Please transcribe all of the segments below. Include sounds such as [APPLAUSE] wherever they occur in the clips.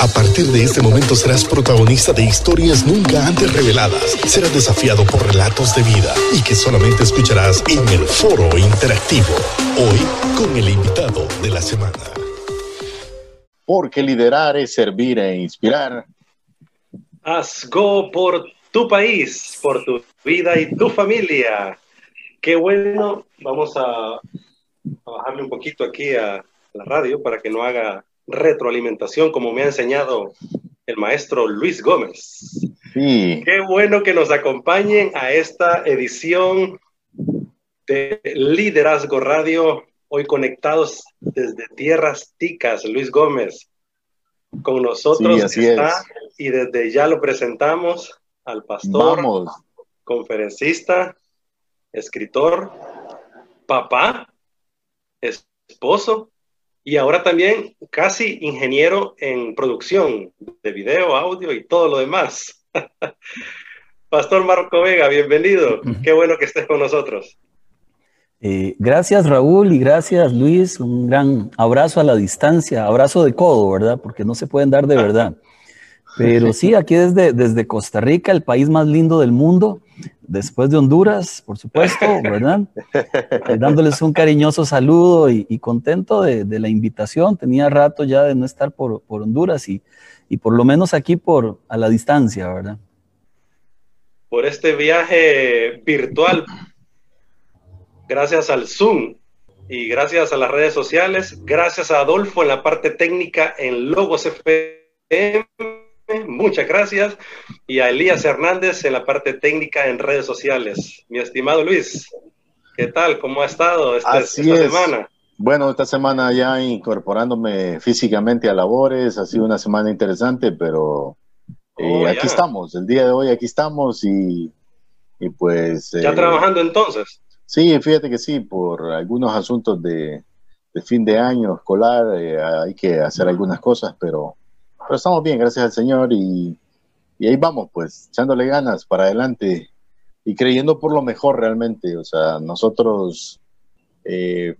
A partir de este momento serás protagonista de historias nunca antes reveladas. Serás desafiado por relatos de vida y que solamente escucharás en el foro interactivo. Hoy con el invitado de la semana. Porque liderar es servir e inspirar. Haz go por tu país, por tu vida y tu familia. Qué bueno. Vamos a, a bajarle un poquito aquí a la radio para que no haga retroalimentación, como me ha enseñado el maestro Luis Gómez. Sí. Qué bueno que nos acompañen a esta edición de Liderazgo Radio, hoy conectados desde Tierras Ticas, Luis Gómez. Con nosotros Sí, está, es. y desde ya lo presentamos al pastor, Vamos. conferencista, escritor, papá, esposo y ahora también casi ingeniero en producción de video, audio y todo lo demás. [LAUGHS] Pastor Marco Vega, bienvenido. Qué bueno que estés con nosotros. Eh, gracias Raúl y gracias Luis. Un gran abrazo a la distancia, abrazo de codo, ¿verdad? Porque no se pueden dar de [LAUGHS] verdad. Pero sí, [LAUGHS] aquí desde, desde Costa Rica, el país más lindo del mundo, después de Honduras, por supuesto, ¿verdad? Eh, dándoles un cariñoso saludo y, y contento de, de, la invitación. Tenía rato ya de no estar por, por Honduras y, y, por lo menos aquí por a la distancia, ¿verdad? Por este viaje virtual, gracias al Zoom y gracias a las redes sociales, gracias a Adolfo en la parte técnica en Logos FM muchas gracias. Y a Elías Hernández en la parte técnica en redes sociales. Mi estimado Luis, ¿qué tal? ¿Cómo ha estado este, Así esta es. semana? Bueno, esta semana ya incorporándome físicamente a labores, ha sido una semana interesante, pero eh, Oh, aquí estamos, el día de hoy aquí estamos y, y pues... ¿Ya eh, trabajando entonces? Sí, fíjate que sí, por algunos asuntos de, de fin de año escolar eh, hay que hacer algunas cosas, pero, pero estamos bien, gracias al Señor, y, y ahí vamos, pues, echándole ganas para adelante y creyendo por lo mejor realmente. O sea, nosotros, eh,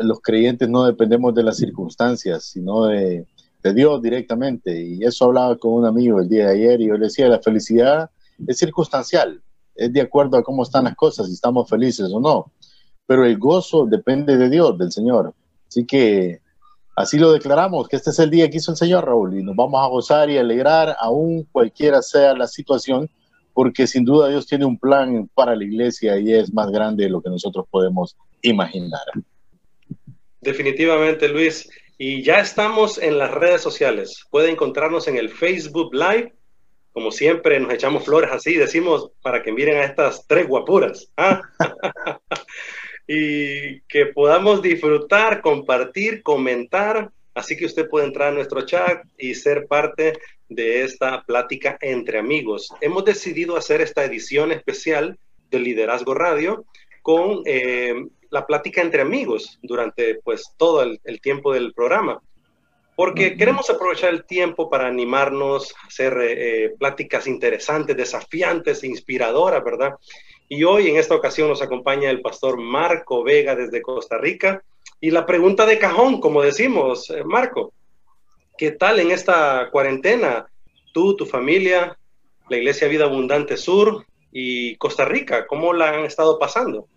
los creyentes, no dependemos de las circunstancias, sino de, de Dios directamente. Y eso hablaba con un amigo el día de ayer y yo le decía, la felicidad es circunstancial, es de acuerdo a cómo están las cosas, si estamos felices o no. Pero el gozo depende de Dios, del Señor. Así que así lo declaramos, que este es el día que hizo el Señor, Raúl, y nos vamos a gozar y alegrar, aún cualquiera sea la situación, porque sin duda Dios tiene un plan para la iglesia y es más grande de lo que nosotros podemos imaginar. Definitivamente, Luis. Y ya estamos en las redes sociales. Puede encontrarnos en el Facebook Live. Como siempre, nos echamos flores así, decimos para que miren a estas tres guapuras. ¿ah? [LAUGHS] y que podamos disfrutar, compartir, comentar. Así que usted puede entrar a nuestro chat y ser parte de esta plática entre amigos. Hemos decidido hacer esta edición especial de Liderazgo Radio con eh, la plática entre amigos durante pues todo el, el tiempo del programa. Porque queremos aprovechar el tiempo para animarnos hacer eh, pláticas interesantes, desafiantes, inspiradoras, ¿verdad? Y hoy en esta ocasión nos acompaña el pastor Marco Vega desde Costa Rica. Y la pregunta de cajón, como decimos, eh, Marco, ¿qué tal en esta cuarentena? Tú, tu familia, la Iglesia Vida Abundante Sur y Costa Rica, ¿cómo la han estado pasando?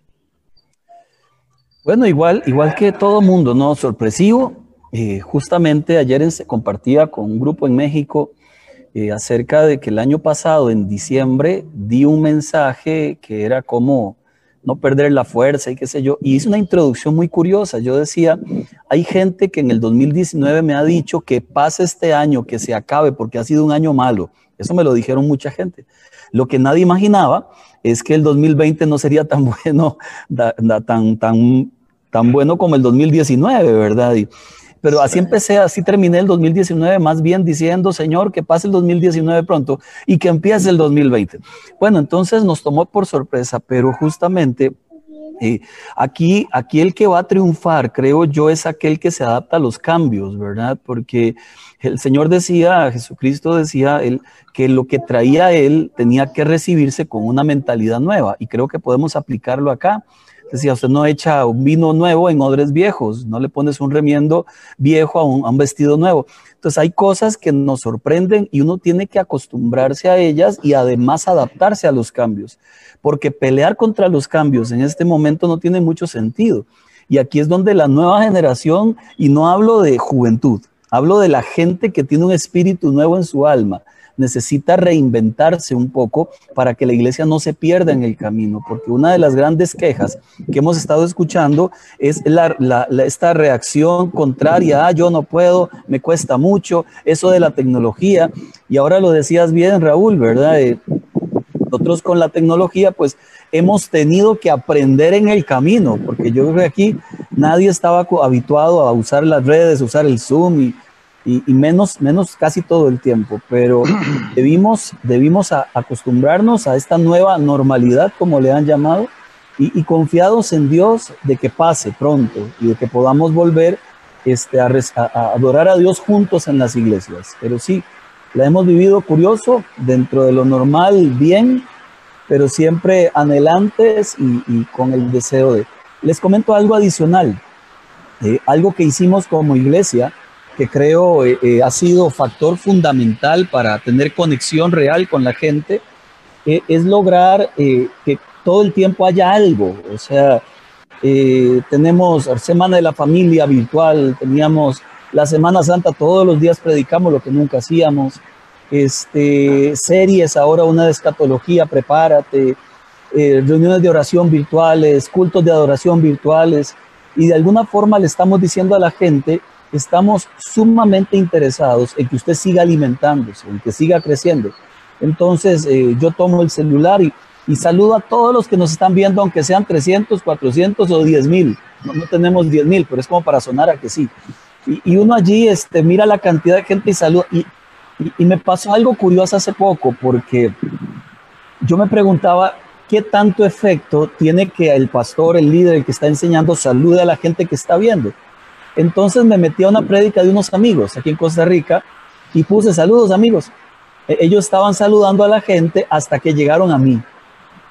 Bueno, igual, igual que todo mundo, ¿no? Sorpresivo. Eh, justamente ayer se compartía con un grupo en México eh, acerca de que el año pasado, en diciembre, di un mensaje que era como no perder la fuerza y qué sé yo. Y hice una introducción muy curiosa. Yo decía, hay gente que en el 2019 me ha dicho que pase este año, que se acabe, porque ha sido un año malo. Eso me lo dijeron mucha gente. Lo que nadie imaginaba es que el 2020 no sería tan [LAUGHS] bueno, tan, tan, tan bueno como el 2019, ¿verdad? Pero así empecé, así terminé el 2019, más bien diciendo, Señor, que pase el 2019 pronto y que empiece el 2020. Bueno, entonces nos tomó por sorpresa, pero justamente eh, aquí, aquí el que va a triunfar, creo yo, es aquel que se adapta a los cambios, ¿verdad? Porque el Señor decía, Jesucristo decía él, que lo que traía él tenía que recibirse con una mentalidad nueva y creo que podemos aplicarlo acá Decía, usted no echa un vino nuevo en odres viejos, no le pones un remiendo viejo a un, vestido nuevo. Entonces hay cosas que nos sorprenden y uno tiene que acostumbrarse a ellas y además adaptarse a los cambios, porque pelear contra los cambios en este momento no tiene mucho sentido. Y aquí es donde la nueva generación, y no hablo de juventud, hablo de la gente que tiene un espíritu nuevo en su alma, necesita reinventarse un poco para que la iglesia no se pierda en el camino, porque una de las grandes quejas que hemos estado escuchando es esta reacción contraria, ah, yo no puedo, me cuesta mucho, eso de la tecnología, y ahora lo decías bien, Raúl, ¿verdad? Eh, nosotros con la tecnología, pues hemos tenido que aprender en el camino, porque yo creo que aquí nadie estaba habituado a usar las redes, usar el Zoom y y, menos, menos casi todo el tiempo, pero [CLEARS THROAT] debimos, debimos acostumbrarnos a esta nueva normalidad, como le han llamado, y, confiados en Dios de que pase pronto y de que podamos volver este, a, adorar a Dios juntos en las iglesias. Pero sí, la hemos vivido curioso, dentro de lo normal, bien, pero siempre anhelantes y, con el deseo de... Les comento algo adicional, eh, algo que hicimos como iglesia que creo eh, eh, ha sido factor fundamental para tener conexión real con la gente, eh, es lograr que todo el tiempo haya algo. O sea, tenemos Semana de la Familia virtual, teníamos la Semana Santa, todos los días predicamos lo que nunca hacíamos. Este, series, ahora una de escatología, prepárate, reuniones de oración virtuales, cultos de adoración virtuales, y de alguna forma le estamos diciendo a la gente estamos sumamente interesados en que usted siga alimentándose, en que siga creciendo. Entonces, eh, yo tomo el celular y, saludo a todos los que nos están viendo, aunque sean 300, 400 o 10 mil. No, tenemos 10 mil, pero es como para sonar a que sí. Y, uno allí este, mira la cantidad de gente y saluda. Y, me pasó algo curioso hace poco, porque yo me preguntaba qué tanto efecto tiene que el pastor, el líder, el que está enseñando, salude a la gente que está viendo. Entonces me metí a una prédica de unos amigos aquí en Costa Rica y puse saludos amigos. E-, ellos estaban saludando a la gente hasta que llegaron a mí.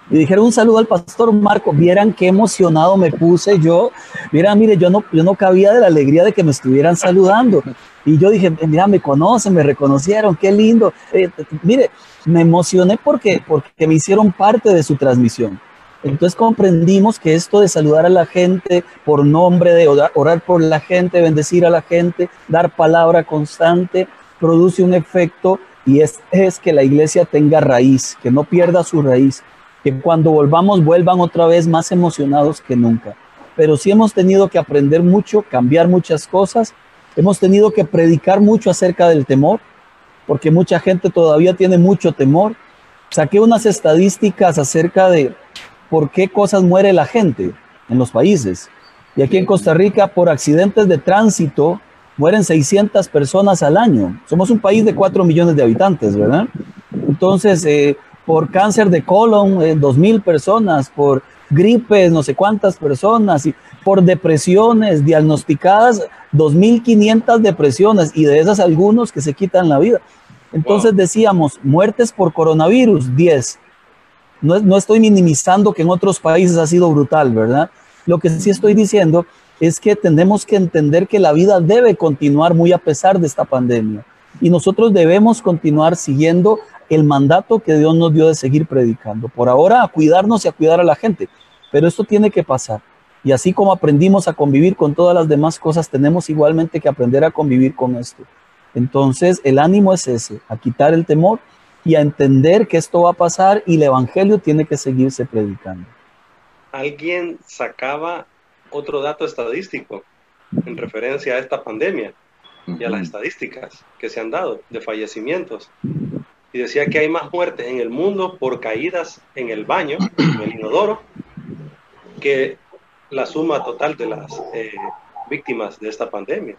Y dijeron un saludo al pastor Marco. Vieran qué emocionado me puse yo. Mira, mire, yo no, yo no cabía de la alegría de que me estuvieran saludando. Y yo dije, mira, me conocen, me reconocieron, qué lindo. Eh, mire, me emocioné porque, porque me hicieron parte de su transmisión. Entonces comprendimos que esto de saludar a la gente por nombre, de orar, por la gente, bendecir a la gente, dar palabra constante, produce un efecto y es, que la iglesia tenga raíz, que no pierda su raíz, que cuando volvamos vuelvan otra vez más emocionados que nunca. Pero sí hemos tenido que aprender mucho, cambiar muchas cosas, hemos tenido que predicar mucho acerca del temor, porque mucha gente todavía tiene mucho temor. Saqué unas estadísticas acerca de por qué cosas muere la gente en los países. Y aquí en Costa Rica, por accidentes de tránsito, mueren 600 personas al año. Somos un país de 4 millones de habitantes, ¿verdad? Entonces, eh, por cáncer de colon, eh, 2.000 personas, por gripes, no sé cuántas personas, y por depresiones diagnosticadas, 2.500 depresiones, y de esas algunos que se quitan la vida. Entonces decíamos, muertes por coronavirus, 10 no, estoy minimizando que en otros países ha sido brutal, ¿verdad? Lo que sí estoy diciendo es que tenemos que entender que la vida debe continuar muy a pesar de esta pandemia. Y nosotros debemos continuar siguiendo el mandato que Dios nos dio de seguir predicando. Por ahora, a cuidarnos y a cuidar a la gente. Pero esto tiene que pasar. Y así como aprendimos a convivir con todas las demás cosas, tenemos igualmente que aprender a convivir con esto. Entonces, el ánimo es ese, a quitar el temor y a entender que esto va a pasar y el Evangelio tiene que seguirse predicando. Alguien sacaba otro dato estadístico en referencia a esta pandemia y a las estadísticas que se han dado de fallecimientos. Y decía que hay más muertes en el mundo por caídas en el baño, en el inodoro, que la suma total de las eh, víctimas de esta pandemia.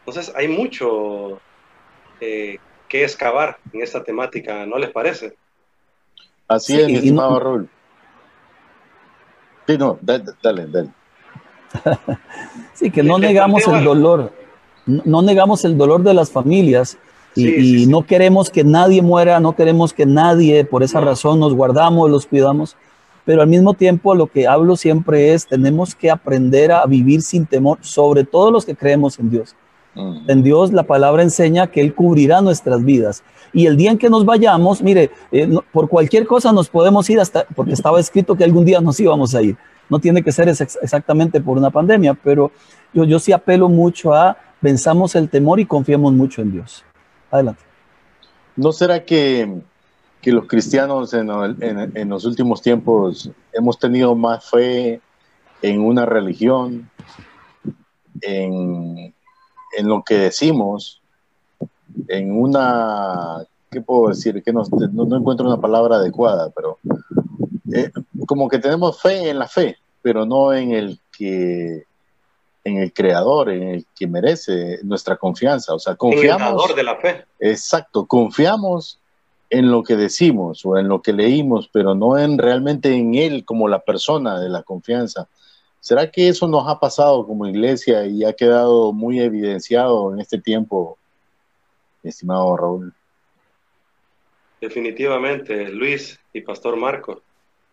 Entonces hay mucho eh, que excavar en esta temática, ¿no les parece? Así es, mi estimado Raúl. Sí, no, dale, dale. [LAUGHS] sí, que no negamos el dolor, no negamos el dolor de las familias y, no queremos que nadie muera, no queremos que nadie, por esa razón nos guardamos, los cuidamos, pero al mismo tiempo lo que hablo siempre es, tenemos que aprender a vivir sin temor, sobre todo los que creemos en Dios. En Dios la palabra enseña que Él cubrirá nuestras vidas. Y el día en que nos vayamos, mire, eh, por cualquier cosa nos podemos ir hasta, porque estaba escrito que algún día nos íbamos a ir. No tiene que ser exactamente por una pandemia, pero yo, yo sí apelo mucho a venzamos el temor y confiemos mucho en Dios. Adelante. ¿No será que, que los cristianos en, en, en, los últimos tiempos hemos tenido más fe en una religión, en, en lo que decimos, en una, ¿qué puedo decir? Que no, no, encuentro una palabra adecuada, pero eh, como que tenemos fe en la fe, pero no en el que en el creador, en el que merece nuestra confianza. O sea, confiamos. En de la fe. Exacto, confiamos en lo que decimos o en lo que leímos, pero no en realmente en él como la persona de la confianza. ¿Será que eso nos ha pasado como iglesia y ha quedado muy evidenciado en este tiempo, estimado Raúl? Definitivamente, Luis y Pastor Marco,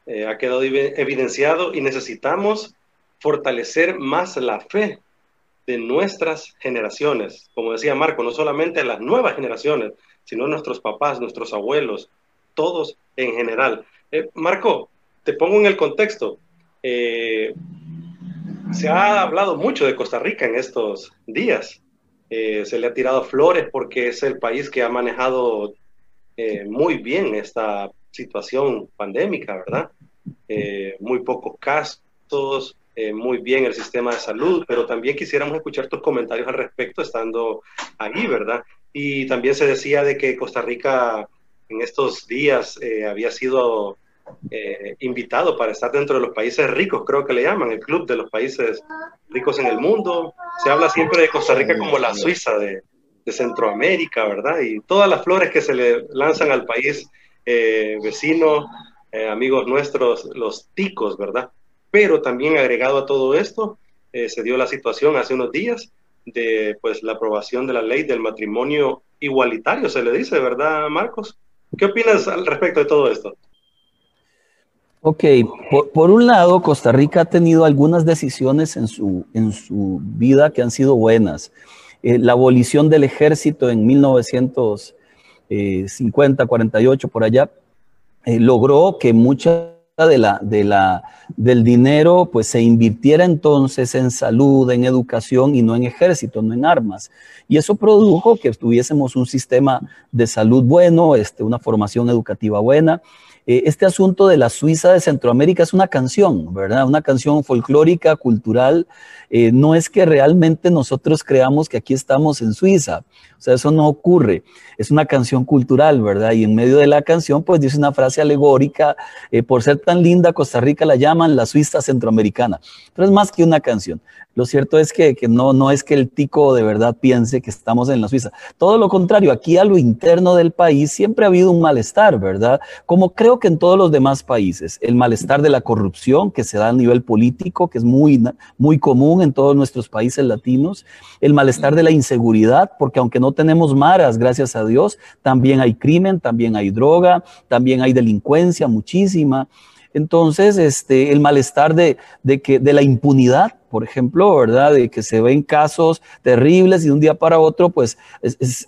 eh, ha quedado evidenciado y necesitamos fortalecer más la fe de nuestras generaciones. Como decía Marco, no solamente las nuevas generaciones, sino nuestros papás, nuestros abuelos, todos en general. Eh, Marco, te pongo en el contexto. Eh, se ha hablado mucho de Costa Rica en estos días. Eh, se le ha tirado flores porque es el país que ha manejado eh, muy bien esta situación pandémica, ¿verdad? Eh, muy pocos casos, muy bien el sistema de salud, pero también quisiéramos escuchar tus comentarios al respecto estando ahí, ¿verdad? Y también se decía de que Costa Rica en estos días había sido eh, invitado para estar dentro de los países ricos, creo que le llaman, el club de los países ricos en el mundo. Se habla siempre de Costa Rica como la Suiza de, Centroamérica, ¿verdad? Y todas las flores que se le lanzan al país eh, vecino, eh, amigos nuestros, los ticos, ¿verdad? Pero también agregado a todo esto, se dio la situación hace unos días de pues la aprobación de la ley del matrimonio igualitario, se le dice, ¿verdad, Marcos? ¿Qué opinas al respecto de todo esto? Ok, por, un lado, Costa Rica ha tenido algunas decisiones en su, en su vida que han sido buenas. Eh, la abolición del ejército en 1950, 48, por allá, eh, logró que mucha de la, de la, del dinero pues se invirtiera entonces en salud, en educación y no en ejército, no en armas. Y eso produjo que tuviésemos un sistema de salud bueno, este, una formación educativa buena eh, este asunto de la Suiza de Centroamérica es una canción, ¿verdad? Una canción folclórica, cultural. Eh, no es que realmente nosotros creamos que aquí estamos en Suiza. O sea, eso no ocurre. Es una canción cultural, ¿verdad? Y en medio de la canción, pues dice una frase alegórica. Eh, por ser tan linda, Costa Rica la llaman la Suiza centroamericana. Pero es más que una canción. Lo cierto es que, no, no es que el tico de verdad piense que estamos en la Suiza. Todo lo contrario, aquí a lo interno del país siempre ha habido un malestar, ¿verdad? Como creo que en todos los demás países, el malestar de la corrupción que se da a nivel político, que es muy, muy común en todos nuestros países latinos, el malestar de la inseguridad, porque aunque no tenemos maras, gracias a Dios, también hay crimen, también hay droga, también hay delincuencia, muchísima. Entonces, este, el malestar de, que, de la impunidad, por ejemplo, ¿verdad? De que se ven casos terribles y de un día para otro, pues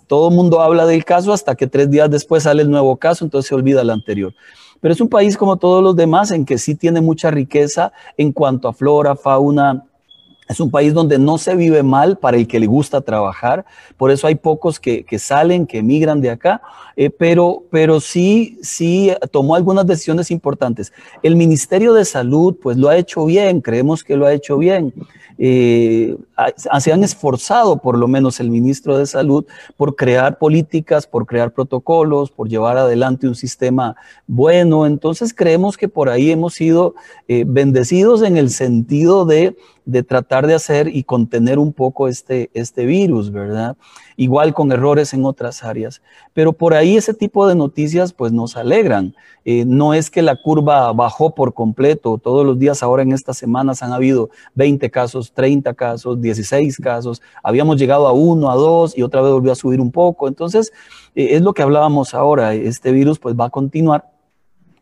todo el mundo habla del caso hasta que tres días después sale el nuevo caso, entonces se olvida el anterior. Pero es un país como todos los demás en que sí tiene mucha riqueza en cuanto a flora, fauna, es un país donde no se vive mal para el que le gusta trabajar, por eso hay pocos que, salen, que emigran de acá, eh, pero, pero sí, sí tomó algunas decisiones importantes. El Ministerio de Salud, pues lo ha hecho bien, creemos que lo ha hecho bien. Eh, se han esforzado, por lo menos el ministro de Salud, por crear políticas, por crear protocolos, por llevar adelante un sistema bueno. Entonces creemos que por ahí hemos sido eh, bendecidos en el sentido de de tratar de hacer y contener un poco este, este virus, ¿verdad? Igual con errores en otras áreas. Pero por ahí ese tipo de noticias pues nos alegran. Eh, no es que la curva bajó por completo. Todos los días ahora en estas semanas han habido 20 casos, 30 casos, 16 casos. Habíamos llegado a uno, a dos y otra vez volvió a subir un poco. Entonces, eh, es lo que hablábamos ahora. Este virus pues va a continuar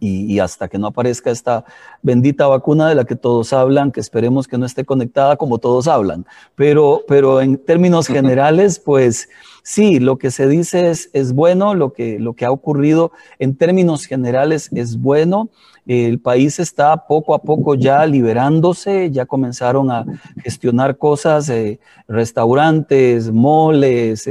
y, hasta que no aparezca esta bendita vacuna de la que todos hablan, que esperemos que no esté conectada como todos hablan. Pero, pero en términos [LAUGHS] generales, pues sí, lo que se dice es, es bueno, lo que, lo que ha ocurrido en términos generales es bueno. El país está poco a poco ya liberándose, ya comenzaron a gestionar cosas, eh, restaurantes, moles,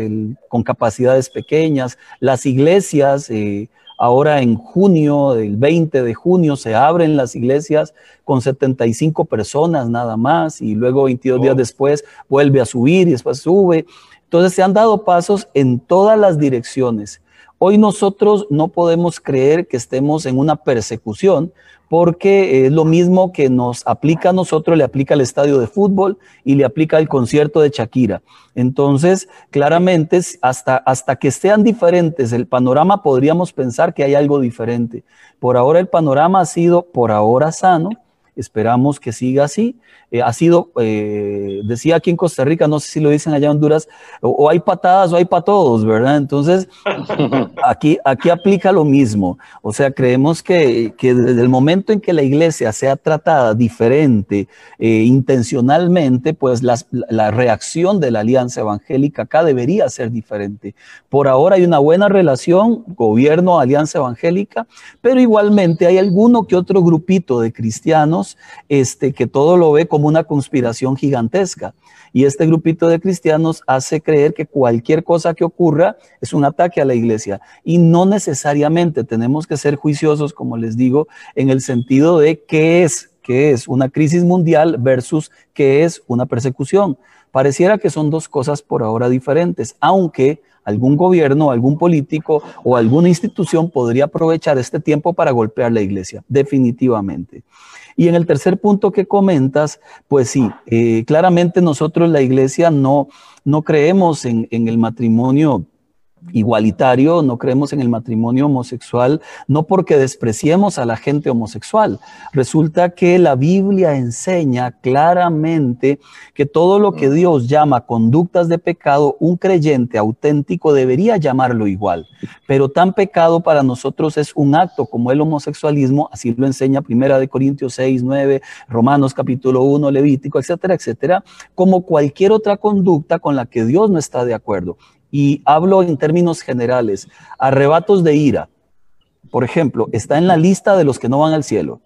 con capacidades pequeñas, las iglesias. Eh, Ahora en junio, el 20 de junio, se abren las iglesias con 75 personas nada más y luego 22 días después vuelve a subir y después sube. Entonces se han dado pasos en todas las direcciones. Hoy nosotros no podemos creer que estemos en una persecución porque es lo mismo que nos aplica a nosotros, le aplica al estadio de fútbol y le aplica al concierto de Shakira. Entonces, claramente, hasta, hasta que sean diferentes el panorama, podríamos pensar que hay algo diferente. Por ahora el panorama ha sido por ahora sano, esperamos que siga así. Eh, ha sido, eh, decía aquí en Costa Rica, no sé si lo dicen allá en Honduras, o, hay patadas o hay para todos, ¿verdad? Entonces, [LAUGHS] aquí, aquí aplica lo mismo. O sea, creemos que, desde el momento en que la iglesia sea tratada diferente, eh, intencionalmente, pues la reacción de la alianza evangélica acá debería ser diferente. Por ahora hay una buena relación, gobierno, alianza evangélica, pero igualmente hay alguno que otro grupito de cristianos este, que todo lo ve como una conspiración gigantesca. Y este grupito de cristianos hace creer que cualquier cosa que ocurra es un ataque a la iglesia. Y no necesariamente tenemos que ser juiciosos, como les digo, en el sentido de qué es, qué es una crisis mundial versus qué es una persecución. Pareciera que son dos cosas por ahora diferentes, aunque algún gobierno, algún político o alguna institución podría aprovechar este tiempo para golpear la iglesia, definitivamente. Y en el tercer punto que comentas, pues sí, eh, claramente nosotros la iglesia no, no creemos en, en el matrimonio igualitario, no creemos en el matrimonio homosexual, no porque despreciemos a la gente homosexual. Resulta que la Biblia enseña claramente que todo lo que Dios llama conductas de pecado, un creyente auténtico debería llamarlo igual. Pero tan pecado para nosotros es un acto como el homosexualismo, así lo enseña Primera de Corintios 6, 9, Romanos capítulo 1, Levítico, etcétera, etcétera, como cualquier otra conducta con la que Dios no está de acuerdo y hablo en términos generales, arrebatos de ira, por ejemplo, está en la lista de los que no van al cielo.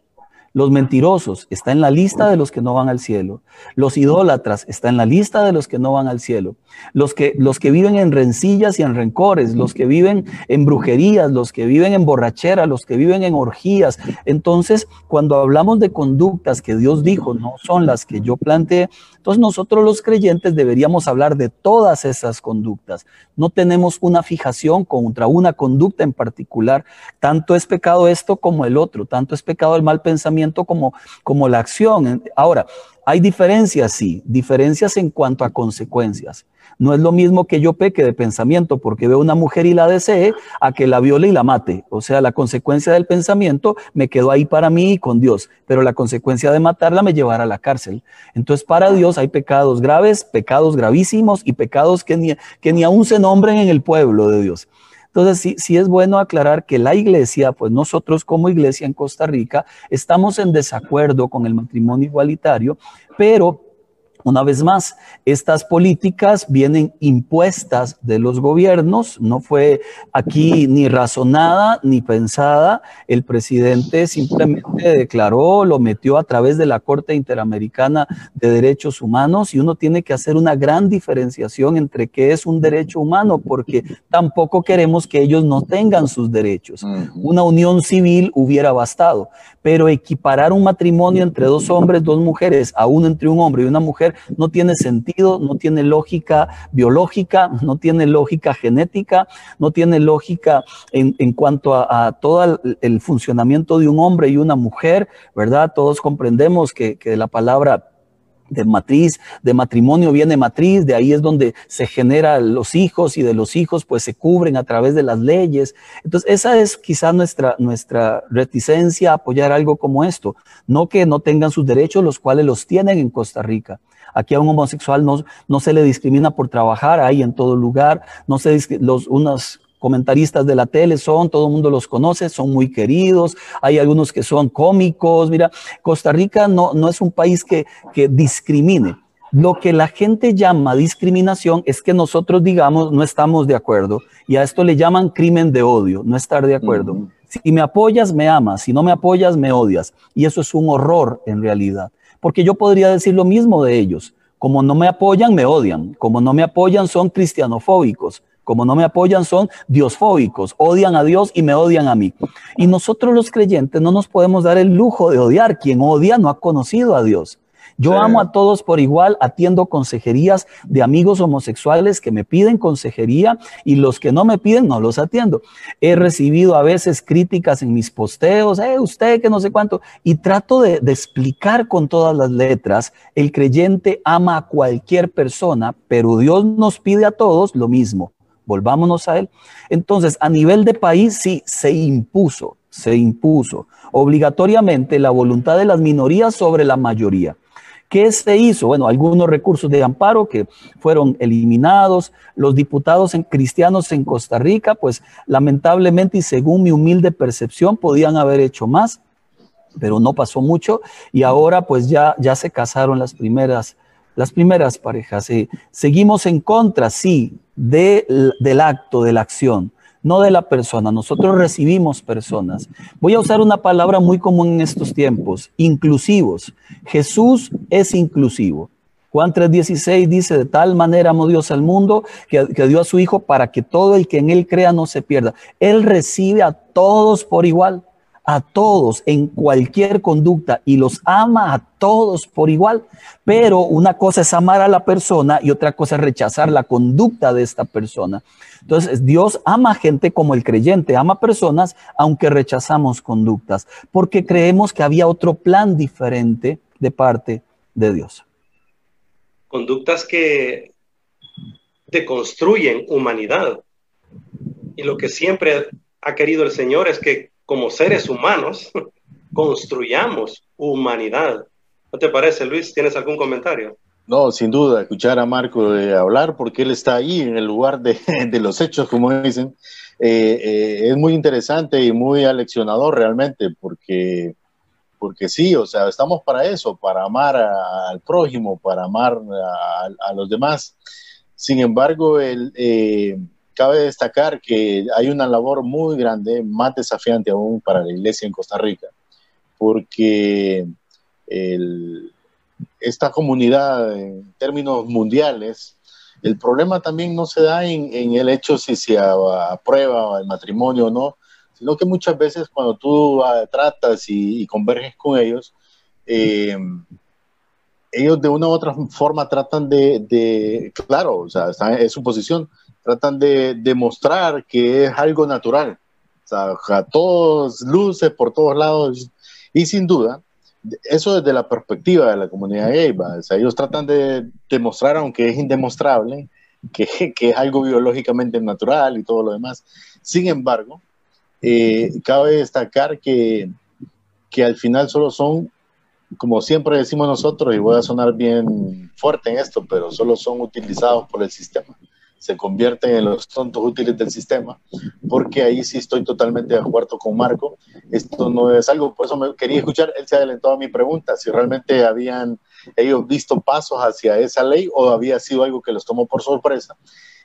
Los mentirosos está en la lista de los que no van al cielo. Los idólatras está en la lista de los que no van al cielo. Los que, los que viven en rencillas y en rencores, los que viven en brujerías, los que viven en borrachera, los que viven en orgías. Entonces, cuando hablamos de conductas que Dios dijo no son las que yo planteé, entonces nosotros los creyentes deberíamos hablar de todas esas conductas. No tenemos una fijación contra una conducta en particular. Tanto es pecado esto como el otro, tanto es pecado el mal pensamiento como, como la acción. Ahora, hay diferencias, sí, diferencias en cuanto a consecuencias. No es lo mismo que yo peque de pensamiento porque veo una mujer y la desee a que la viole y la mate. O sea, la consecuencia del pensamiento me quedó ahí para mí y con Dios, pero la consecuencia de matarla me llevará a la cárcel. Entonces, para Dios hay pecados graves, pecados gravísimos y pecados que ni, que ni aún se nombren en el pueblo de Dios. Entonces, sí, sí, es bueno aclarar que la iglesia, pues nosotros como iglesia en Costa Rica, estamos en desacuerdo con el matrimonio igualitario, pero una vez más, estas políticas vienen impuestas de los gobiernos, no fue aquí ni razonada ni pensada. El presidente simplemente declaró, lo metió a través de la Corte Interamericana de Derechos Humanos y uno tiene que hacer una gran diferenciación entre qué es un derecho humano, porque tampoco queremos que ellos no tengan sus derechos. Una unión civil hubiera bastado, pero equiparar un matrimonio entre dos hombres, dos mujeres, a uno entre un hombre y una mujer, no tiene sentido, no tiene lógica biológica, no tiene lógica genética, no tiene lógica en, cuanto a, todo el, funcionamiento de un hombre y una mujer, ¿verdad? Todos comprendemos que, que la palabra de matriz, de matrimonio viene matriz, de ahí es donde se generan los hijos y de los hijos pues se cubren a través de las leyes. Entonces esa es quizá nuestra, nuestra reticencia a apoyar algo como esto, no que no tengan sus derechos, los cuales los tienen en Costa Rica. Aquí a un homosexual no, no se le discrimina por trabajar, ahí en todo lugar, no se los, unas comentaristas de la tele son, todo el mundo los conoce, son muy queridos, hay algunos que son cómicos, mira, Costa Rica no, no es un país que, que discrimine. Lo que la gente llama discriminación es que nosotros digamos no estamos de acuerdo y a esto le llaman crimen de odio, no estar de acuerdo. Si me apoyas, me amas, si no me apoyas, me odias. Y eso es un horror en realidad, porque yo podría decir lo mismo de ellos. Como no me apoyan, me odian. Como no me apoyan, son cristianofóbicos. Como no me apoyan, son diosfóbicos. Odian a Dios y me odian a mí. Y nosotros los creyentes no nos podemos dar el lujo de odiar. Quien odia no ha conocido a Dios. Yo amo a todos por igual, atiendo consejerías de amigos homosexuales que me piden consejería y los que no me piden no los atiendo. He recibido a veces críticas en mis posteos, eh, usted que no sé cuánto, y trato de, de explicar con todas las letras, el creyente ama a cualquier persona, pero Dios nos pide a todos lo mismo. Volvámonos a él. Entonces, a nivel de país, sí, se impuso, se impuso obligatoriamente la voluntad de las minorías sobre la mayoría. ¿Qué se hizo? Bueno, algunos recursos de amparo que fueron eliminados. Los diputados cristianos en Costa Rica, pues lamentablemente y según mi humilde percepción, podían haber hecho más, pero no pasó mucho. Y ahora pues ya, ya se casaron las primeras, las primeras parejas. Eh, seguimos en contra, sí, de, del acto, de la acción no de la persona. Nosotros recibimos personas. Voy a usar una palabra muy común en estos tiempos, inclusivos. Jesús es inclusivo. Juan 3:16 dice, de tal manera amó Dios al mundo que, que, dio a su Hijo para que todo el que en Él crea no se pierda. Él recibe a todos por igual a todos en cualquier conducta y los ama a todos por igual. Pero una cosa es amar a la persona y otra cosa es rechazar la conducta de esta persona. Entonces, Dios ama gente como el creyente, ama personas aunque rechazamos conductas, porque creemos que había otro plan diferente de parte de Dios. Conductas que deconstruyen humanidad. Y lo que siempre ha querido el Señor es que como seres humanos [LAUGHS] construyamos humanidad. ¿No te parece, Luis? ¿Tienes algún comentario? No, sin duda, escuchar a Marco eh, hablar, porque él está ahí en el lugar de, [LAUGHS] de los hechos, como dicen, eh, eh, es muy interesante y muy aleccionador realmente, porque, porque sí, o sea, estamos para eso, para amar a, al prójimo, para amar a, a, los demás. Sin embargo, el cabe destacar que hay una labor muy grande, más desafiante aún para la iglesia en Costa Rica, porque esta comunidad en términos mundiales, el problema también no se da en, el hecho si se aprueba el matrimonio o no, sino que muchas veces cuando tú uh, tratas y, converges con ellos, eh, ellos de una u otra forma tratan de, de claro, o sea, es su posición, tratan de demostrar que es algo natural. O sea, a todos luces por todos lados. Y sin duda, eso desde la perspectiva de la comunidad gay, ellos tratan de demostrar, aunque es indemostrable, que, que, es algo biológicamente natural y todo lo demás. Sin embargo, eh, cabe destacar que, que al final solo son, como siempre decimos nosotros, y voy a sonar bien fuerte en esto, pero solo son utilizados por el sistema se convierten en los tontos útiles del sistema, porque ahí sí estoy totalmente de acuerdo con Marco. Esto no es algo, por eso me quería escuchar, él se adelantó a mi pregunta, si realmente habían ellos visto pasos hacia esa ley o había sido algo que los tomó por sorpresa.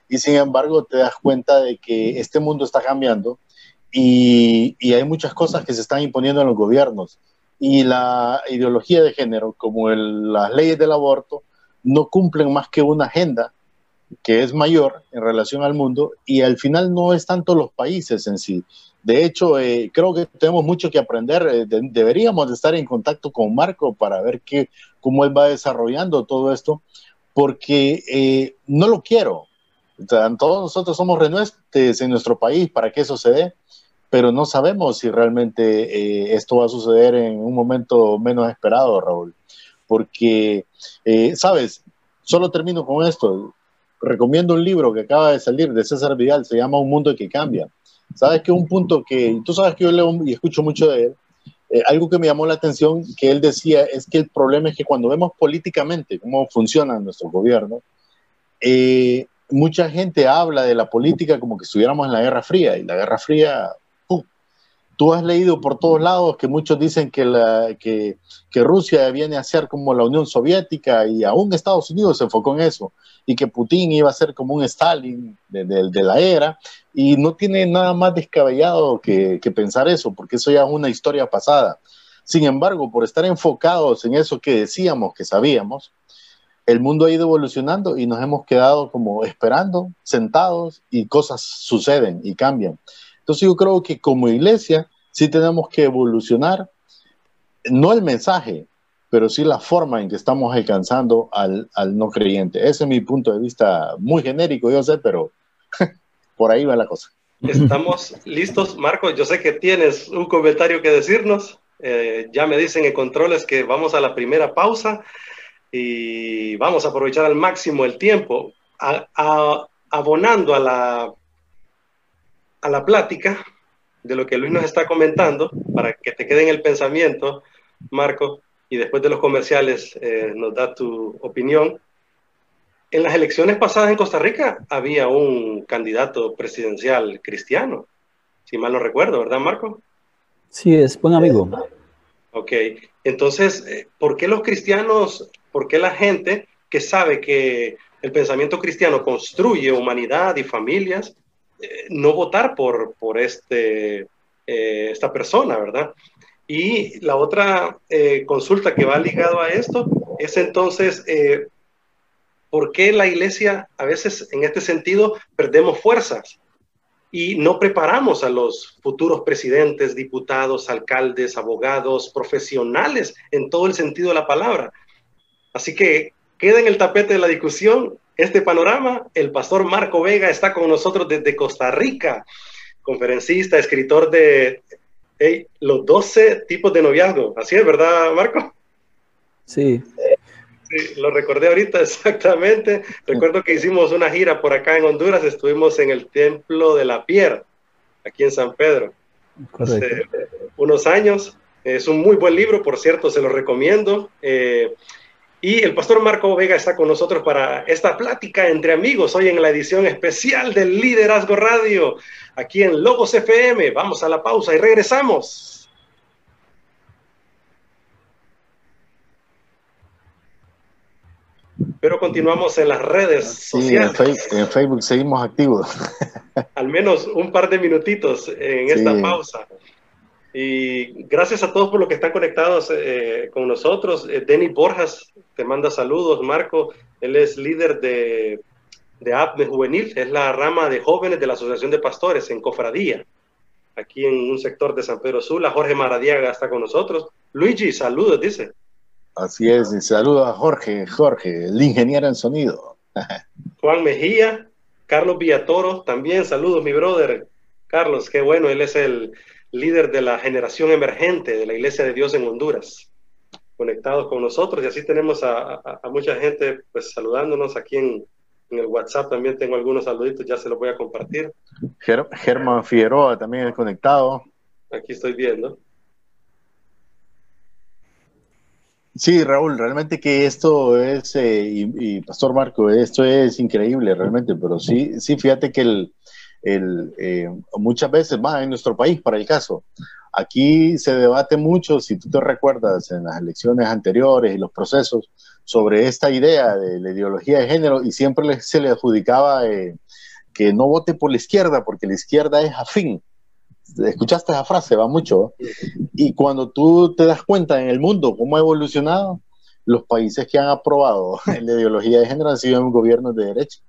Y sin embargo, te das cuenta de que este mundo está cambiando y, y hay muchas cosas que se están imponiendo en los gobiernos. Y la ideología de género, como el, las leyes del aborto, no cumplen más que una agenda que es mayor en relación al mundo y al final no es tanto los países en sí. De hecho, eh, creo que tenemos mucho que aprender. Eh, de, deberíamos de estar en contacto con Marco para ver qué, cómo él va desarrollando todo esto, porque eh, no lo quiero. O todos nosotros somos renuentes en nuestro país para que eso se dé, pero no sabemos si realmente esto va a suceder en un momento menos esperado, Raúl. Porque, sabes, solo termino con esto recomiendo un libro que acaba de salir de César Vidal, se llama Un Mundo que Cambia. Sabes que un punto que, tú sabes que yo leo y escucho mucho de él, eh, algo que me llamó la atención que él decía es que el problema es que cuando vemos políticamente cómo funciona nuestro gobierno, eh, mucha gente habla de la política como que estuviéramos en la Guerra Fría, y la Guerra Fría, tú has leído por todos lados que muchos dicen que, la, que, que, Rusia viene a ser como la Unión Soviética y aún Estados Unidos se enfocó en eso, y que Putin iba a ser como un Stalin de, de, la era, y no tiene nada más descabellado que, que pensar eso, porque eso ya es una historia pasada. Sin embargo, por estar enfocados en eso que decíamos que sabíamos, el mundo ha ido evolucionando y nos hemos quedado como esperando, sentados y cosas suceden y cambian. Entonces yo creo que como iglesia sí tenemos que evolucionar, no el mensaje, pero sí la forma en que estamos alcanzando al, al no creyente. Ese es mi punto de vista muy genérico, yo sé, pero [LAUGHS] por ahí va la cosa. Estamos listos, Marco. Yo sé que tienes un comentario que decirnos. Eh, ya me dicen en controles que vamos a la primera pausa y vamos a aprovechar al máximo el tiempo, abonando a la, a la plática de lo que Luis nos está comentando, para que te quede en el pensamiento, Marco, y después de los comerciales eh, nos da tu opinión. En las elecciones pasadas en Costa Rica había un candidato presidencial cristiano, si mal no recuerdo, ¿verdad, Marco? Sí, es buen amigo. Ok, entonces, eh, ¿por qué los cristianos ¿Por qué la gente que sabe que el pensamiento cristiano construye humanidad y familias, eh, no votar por, por este, eh, esta persona, verdad? Y la otra eh, consulta que va ligado a esto es entonces, ¿por qué la iglesia a veces en este sentido perdemos fuerzas? y no preparamos a los futuros presidentes, diputados, alcaldes, abogados, profesionales en todo el sentido de la palabra. Así que queda en el tapete de la discusión este panorama. El pastor Marco Vega está con nosotros desde Costa Rica, conferencista, escritor de los 12 tipos de noviazgo. Así es, ¿verdad, Marco? Sí. sí. Lo recordé ahorita [LAUGHS] exactamente. Recuerdo que hicimos una gira por acá en Honduras, estuvimos en el Templo de la Piedra, aquí en San Pedro, hace unos años. Es un muy buen libro, por cierto, se lo recomiendo. Eh, y el pastor Marco Vega está con nosotros para esta plática entre amigos, hoy en la edición especial del Liderazgo Radio, aquí en Logos FM. Vamos a la pausa y regresamos. Pero continuamos en las redes sociales. en, Facebook, seguimos activos. [LAUGHS] Al menos un par de minutitos en esta pausa. Y gracias a todos por los que están conectados eh, con nosotros. Eh, Denny Borjas te manda saludos, Marco. Él es líder de, de APME Juvenil, es la rama de jóvenes de la Asociación de Pastores en Cofradía, aquí en un sector de San Pedro Sula. Jorge Maradiaga está con nosotros. Luigi, saludos, dice. Así es, y saludos a Jorge, Jorge, el ingeniero en sonido. [LAUGHS] Juan Mejía, Carlos Villatoro, también saludos, mi brother. Carlos, qué bueno, él es el líder de la generación emergente de la Iglesia de Dios en Honduras, conectados con nosotros. Y así tenemos a, mucha gente pues saludándonos aquí en, el WhatsApp. También tengo algunos saluditos, ya se los voy a compartir. Germán Figueroa también es conectado. Aquí estoy viendo. Sí, Raúl, realmente que esto es, eh, y, Pastor Marco, esto es increíble realmente, pero sí, sí, fíjate que el, eh, muchas veces más en nuestro país, para el caso. Aquí se debate mucho, si tú te recuerdas, en las elecciones anteriores y los procesos, sobre esta idea de la ideología de género y siempre se le adjudicaba eh, que no vote por la izquierda porque la izquierda es afín. Escuchaste esa frase, va mucho. Y cuando tú te das cuenta en el mundo cómo ha evolucionado, los países que han aprobado [LAUGHS] la ideología de género han sido en gobiernos de derecha.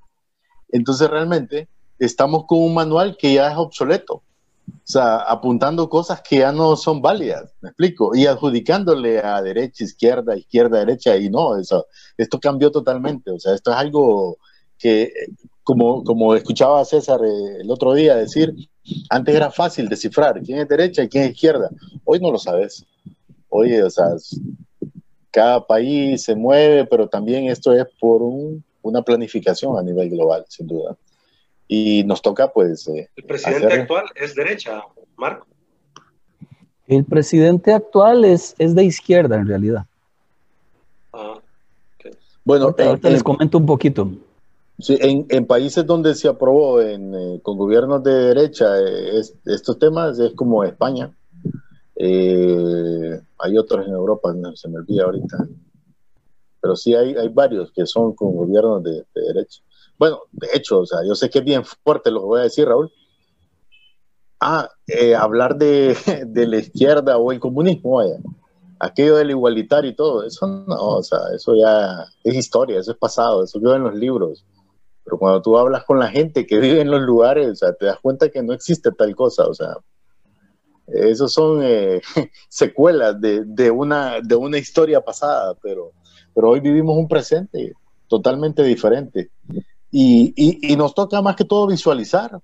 Entonces realmente estamos con un manual que ya es obsoleto. O sea, apuntando cosas que ya no son válidas, me explico, y adjudicándole a derecha, izquierda, izquierda, derecha, y no, eso, esto cambió totalmente. O sea, esto es algo que, como, como escuchaba a César eh, el otro día decir, antes era fácil descifrar quién es derecha y quién es izquierda. Hoy no lo sabes. Hoy, o sea, cada país se mueve, pero también esto es por una planificación a nivel global, sin duda y nos toca pues... Eh, el presidente actual es derecha, Marco. El presidente actual es, es de izquierda en realidad. Ah, Bueno, ahorita, les comento un poquito. Sí, en, países donde se aprobó en, con gobiernos de derecha estos temas es como España. hay otros en Europa, no se me olvida ahorita. Pero sí hay, hay varios que son con gobiernos de, de derecha. Bueno, de hecho, o sea, yo sé que es bien fuerte lo que voy a decir, Raúl, Ah, eh, hablar [LAUGHS] de, la izquierda o el comunismo, vaya. Aquello del igualitario y todo, eso no, o sea, eso ya es historia, eso es pasado, eso quedó en los libros. Pero cuando tú hablas con la gente que vive en los lugares, o sea, te das cuenta que no existe tal cosa, o sea, esos son eh, [LAUGHS] secuelas de, una, de una historia pasada, pero, pero hoy vivimos un presente totalmente diferente. Y, y nos toca más que todo visualizar,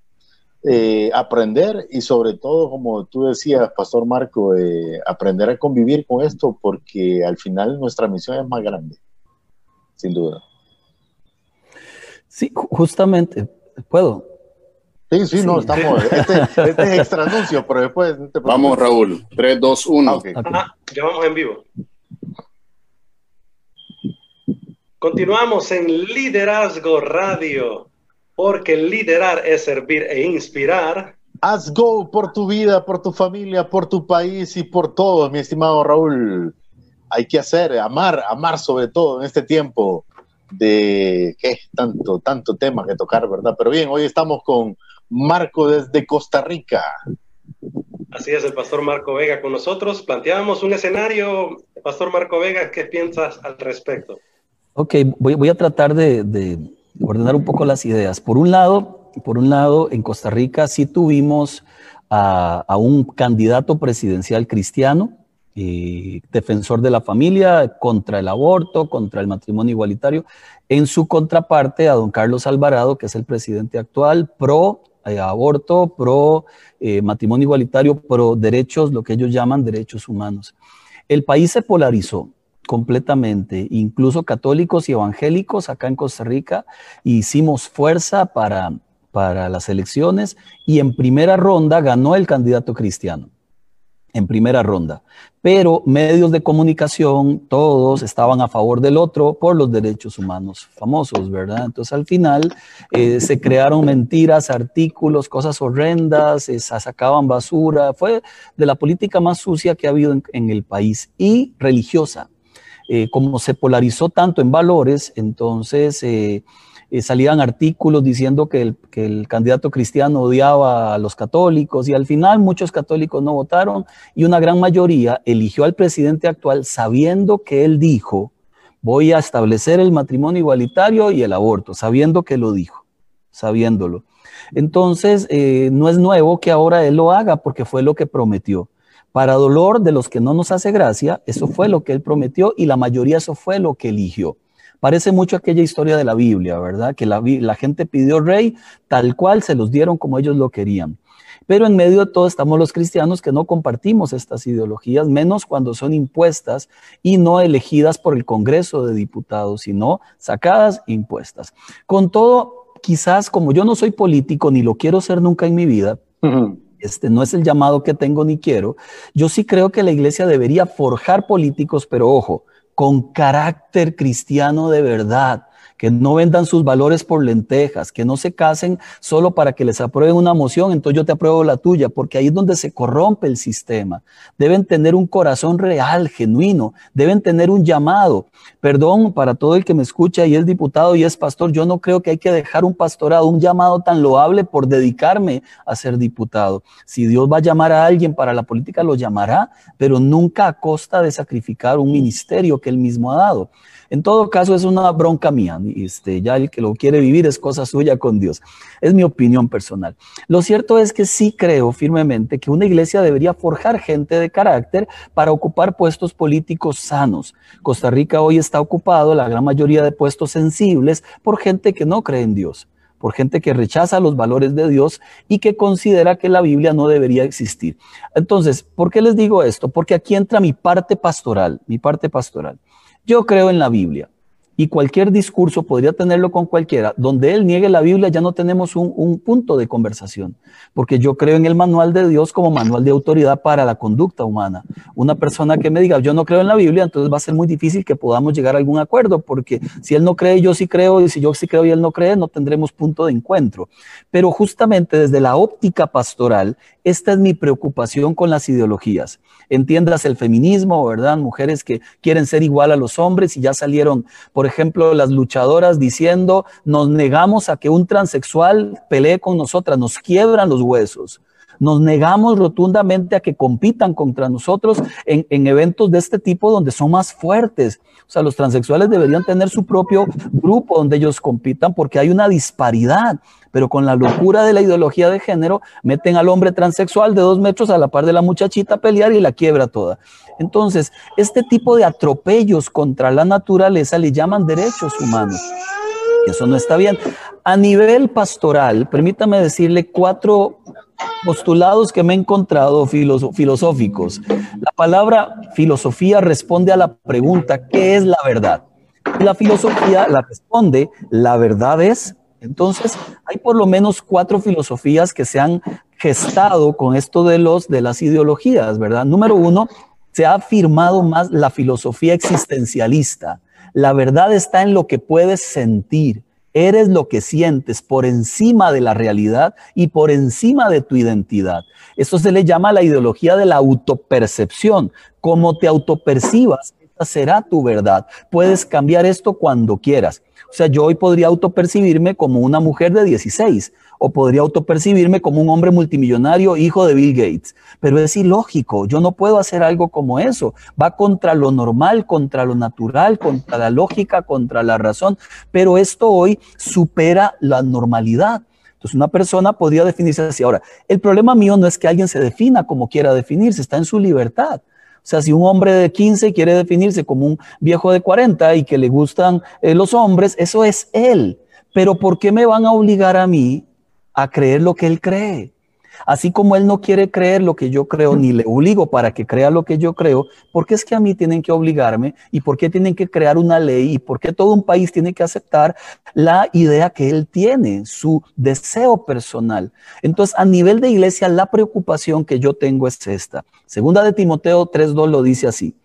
eh, aprender y sobre todo, como tú decías, Pastor Marco, eh, aprender a convivir con esto porque al final nuestra misión es más grande, sin duda. Sí, justamente, ¿puedo? Sí, sí, no, estamos. Este, este, es [LAUGHS] extra anuncio, pero después. vamos, Raúl. 3, 2, 1. ya vamos en vivo. Continuamos en Liderazgo Radio porque liderar es servir e inspirar. Haz go por tu vida, por tu familia, por tu país y por todo, mi estimado Raúl. Hay que hacer, amar, amar sobre todo en este tiempo de qué tanto, tanto tema que tocar, ¿verdad? Pero bien, hoy estamos con Marco desde Costa Rica. Así es, el pastor Marco Vega con nosotros. Planteábamos un escenario. Pastor Marco Vega, ¿qué piensas al respecto? Ok, voy, a tratar de ordenar un poco las ideas. Por un lado, por un lado, en Costa Rica sí tuvimos a, un candidato presidencial cristiano, eh, defensor de la familia, contra el aborto, contra el matrimonio igualitario. En su contraparte, a don Carlos Alvarado, que es el presidente actual, pro eh, aborto, pro eh, matrimonio igualitario, pro derechos, lo que ellos llaman derechos humanos. El país se polarizó completamente, incluso católicos y evangélicos acá en Costa Rica, hicimos fuerza para, para las elecciones y en primera ronda ganó el candidato cristiano, en primera ronda. Pero medios de comunicación, todos estaban a favor del otro por los derechos humanos famosos, ¿verdad? Entonces al final eh, se crearon mentiras, artículos, cosas horrendas, se sacaban basura, fue de la política más sucia que ha habido en el país y religiosa eh, como se polarizó tanto en valores, entonces eh, eh, salían artículos diciendo que el, que el, candidato cristiano odiaba a los católicos y al final muchos católicos no votaron y una gran mayoría eligió al presidente actual sabiendo que él dijo, voy a establecer el matrimonio igualitario y el aborto, sabiendo que lo dijo, sabiéndolo. Entonces, no es nuevo que ahora él lo haga porque fue lo que prometió. Para dolor de los que no nos hace gracia, eso fue lo que él prometió y la mayoría eso fue lo que eligió. Parece mucho aquella historia de la Biblia, ¿verdad? Que la, gente pidió rey tal cual se los dieron como ellos lo querían. Pero en medio de todo estamos los cristianos que no compartimos estas ideologías, menos cuando son impuestas y no elegidas por el Congreso de Diputados, sino sacadas e impuestas. Con todo, quizás como yo no soy político ni lo quiero ser nunca en mi vida, este no es el llamado que tengo ni quiero. Yo sí creo que la iglesia debería forjar políticos, pero ojo, con carácter cristiano de verdad, que no vendan sus valores por lentejas, que no se casen solo para que les aprueben una moción, entonces yo te apruebo la tuya, porque ahí es donde se corrompe el sistema. Deben tener un corazón real, genuino, deben tener un llamado. Perdón para todo el que me escucha y es diputado y es pastor, yo no creo que hay que dejar un pastorado, un llamado tan loable por dedicarme a ser diputado. Si Dios va a llamar a alguien para la política, lo llamará, pero nunca a costa de sacrificar un ministerio que él mismo ha dado. En todo caso, es una bronca mía. Este, ya el que lo quiere vivir es cosa suya con Dios. Es mi opinión personal. Lo cierto es que sí creo firmemente que una iglesia debería forjar gente de carácter para ocupar puestos políticos sanos. Costa Rica hoy está ocupado, la gran mayoría de puestos sensibles, por gente que no cree en Dios por gente que rechaza los valores de Dios y que considera que la Biblia no debería existir. Entonces, ¿por qué les digo esto? Porque aquí entra mi parte pastoral, mi parte pastoral. Yo creo en la Biblia. Y cualquier discurso podría tenerlo con cualquiera. Donde él niegue la Biblia ya no tenemos un, punto de conversación, porque yo creo en el manual de Dios como manual de autoridad para la conducta humana. Una persona que me diga, yo no creo en la Biblia, entonces va a ser muy difícil que podamos llegar a algún acuerdo, porque si él no cree, yo sí creo, y si yo sí creo y él no cree, no tendremos punto de encuentro. Pero justamente desde la óptica pastoral, esta es mi preocupación con las ideologías. Entiendas el feminismo, ¿verdad? Mujeres que quieren ser igual a los hombres y ya salieron, ejemplo, las luchadoras diciendo, nos negamos a que un transexual pelee con nosotras, nos quiebran los huesos. Nos negamos rotundamente a que compitan contra nosotros en, en, eventos de este tipo donde son más fuertes. O sea, los transexuales deberían tener su propio grupo donde ellos compitan porque hay una disparidad pero con la locura de la ideología de género, meten al hombre transexual de dos metros a la par de la muchachita a pelear y la quiebra toda. Entonces, este tipo de atropellos contra la naturaleza le llaman derechos humanos. Eso no está bien. A nivel pastoral, permítame decirle cuatro postulados que me he encontrado filosóficos. La palabra filosofía responde a la pregunta, ¿qué es la verdad? Y la filosofía la responde, la verdad es entonces, hay por lo menos cuatro filosofías que se han gestado con esto de, los, de las ideologías, ¿verdad? Número uno, se ha afirmado más la filosofía existencialista. La verdad está en lo que puedes sentir. Eres lo que sientes por encima de la realidad y por encima de tu identidad. Eso se le llama la ideología de la autopercepción. Como te autopercibas, será tu verdad. Puedes cambiar esto cuando quieras. O sea, yo hoy podría autopercibirme como una mujer de 16 o podría autopercibirme como un hombre multimillonario, hijo de Bill Gates. Pero es ilógico, yo no puedo hacer algo como eso. Va contra lo normal, contra lo natural, contra la lógica, contra la razón. Pero esto hoy supera la normalidad. Entonces una persona podría definirse así. Ahora, el problema mío no es que alguien se defina como quiera definirse, está en su libertad. O sea, si un hombre de 15 quiere definirse como un viejo de 40 y que le gustan eh, los hombres, eso es él. Pero ¿por qué me van a obligar a mí a creer lo que él cree? Así como él no quiere creer lo que yo creo, ni le obligo para que crea lo que yo creo, ¿por qué es que a mí tienen que obligarme? ¿Y por qué tienen que crear una ley? ¿Y por qué todo un país tiene que aceptar la idea que él tiene, su deseo personal? Entonces, a nivel de iglesia, la preocupación que yo tengo es esta. Segunda de Timoteo 3.2 lo dice así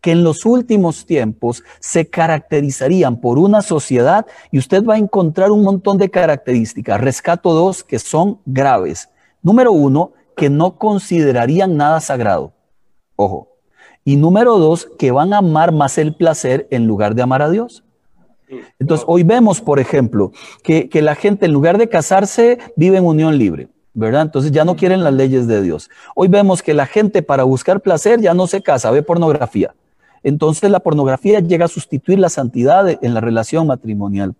que en los últimos tiempos se caracterizarían por una sociedad y usted va a encontrar un montón de características. Rescato dos que son graves. Número uno, que no considerarían nada sagrado. Ojo. Y número dos, que van a amar más el placer en lugar de amar a Dios. Entonces, hoy vemos, por ejemplo, que, la gente en lugar de casarse vive en unión libre. ¿verdad? Entonces ya no quieren las leyes de Dios. Hoy vemos que la gente para buscar placer ya no se casa, ve pornografía. Entonces la pornografía llega a sustituir la santidad en la relación matrimonial.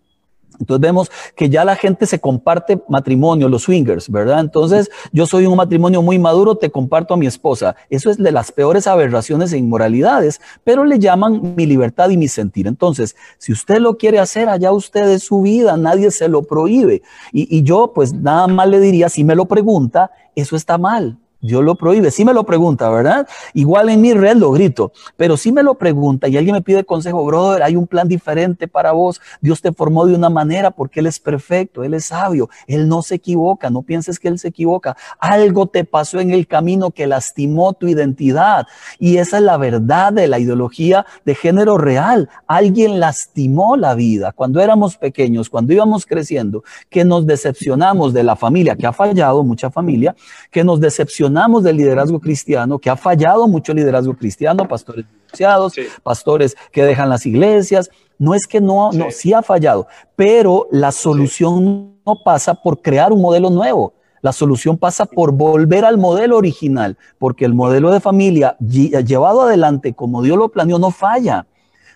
Entonces vemos que ya la gente se comparte matrimonio, los swingers, ¿verdad? Entonces yo soy un matrimonio muy maduro, te comparto a mi esposa. Eso es de las peores aberraciones e inmoralidades, pero le llaman mi libertad y mi sentir. Entonces, si usted lo quiere hacer, allá usted es su vida, nadie se lo prohíbe. Y, y yo pues nada más le diría, si me lo pregunta, eso está mal. Dios lo prohíbe. Si me lo pregunta, ¿verdad? Igual en mi red lo grito, pero si me lo pregunta y alguien me pide consejo, brother, hay un plan diferente para vos. Dios te formó de una manera porque Él es perfecto, Él es sabio, Él no se equivoca, no pienses que Él se equivoca. Algo te pasó en el camino que lastimó tu identidad y esa es la verdad de la ideología de género real. Alguien lastimó la vida cuando éramos pequeños, cuando íbamos creciendo, que nos decepcionamos de la familia, que ha fallado mucha familia, que nos decepcionamos del liderazgo cristiano, que ha fallado mucho el liderazgo cristiano, pastores divorciados, pastores que dejan las iglesias. No es que no, no, sí ha fallado, pero la solución no pasa por crear un modelo nuevo. La solución pasa por volver al modelo original, porque el modelo de familia llevado adelante como Dios lo planeó no falla.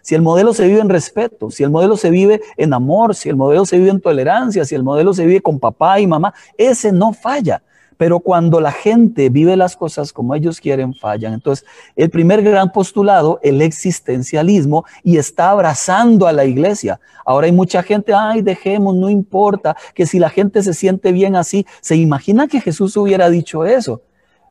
Si el modelo se vive en respeto, si el modelo se vive en amor, si el modelo se vive en tolerancia, si el modelo se vive con papá y mamá, ese no falla. Pero cuando la gente vive las cosas como ellos quieren, fallan. Entonces, el primer gran postulado, el existencialismo, y está abrazando a la iglesia. Ahora hay mucha gente, ay, dejemos, no importa, que si la gente se siente bien así, se imagina que Jesús hubiera dicho eso.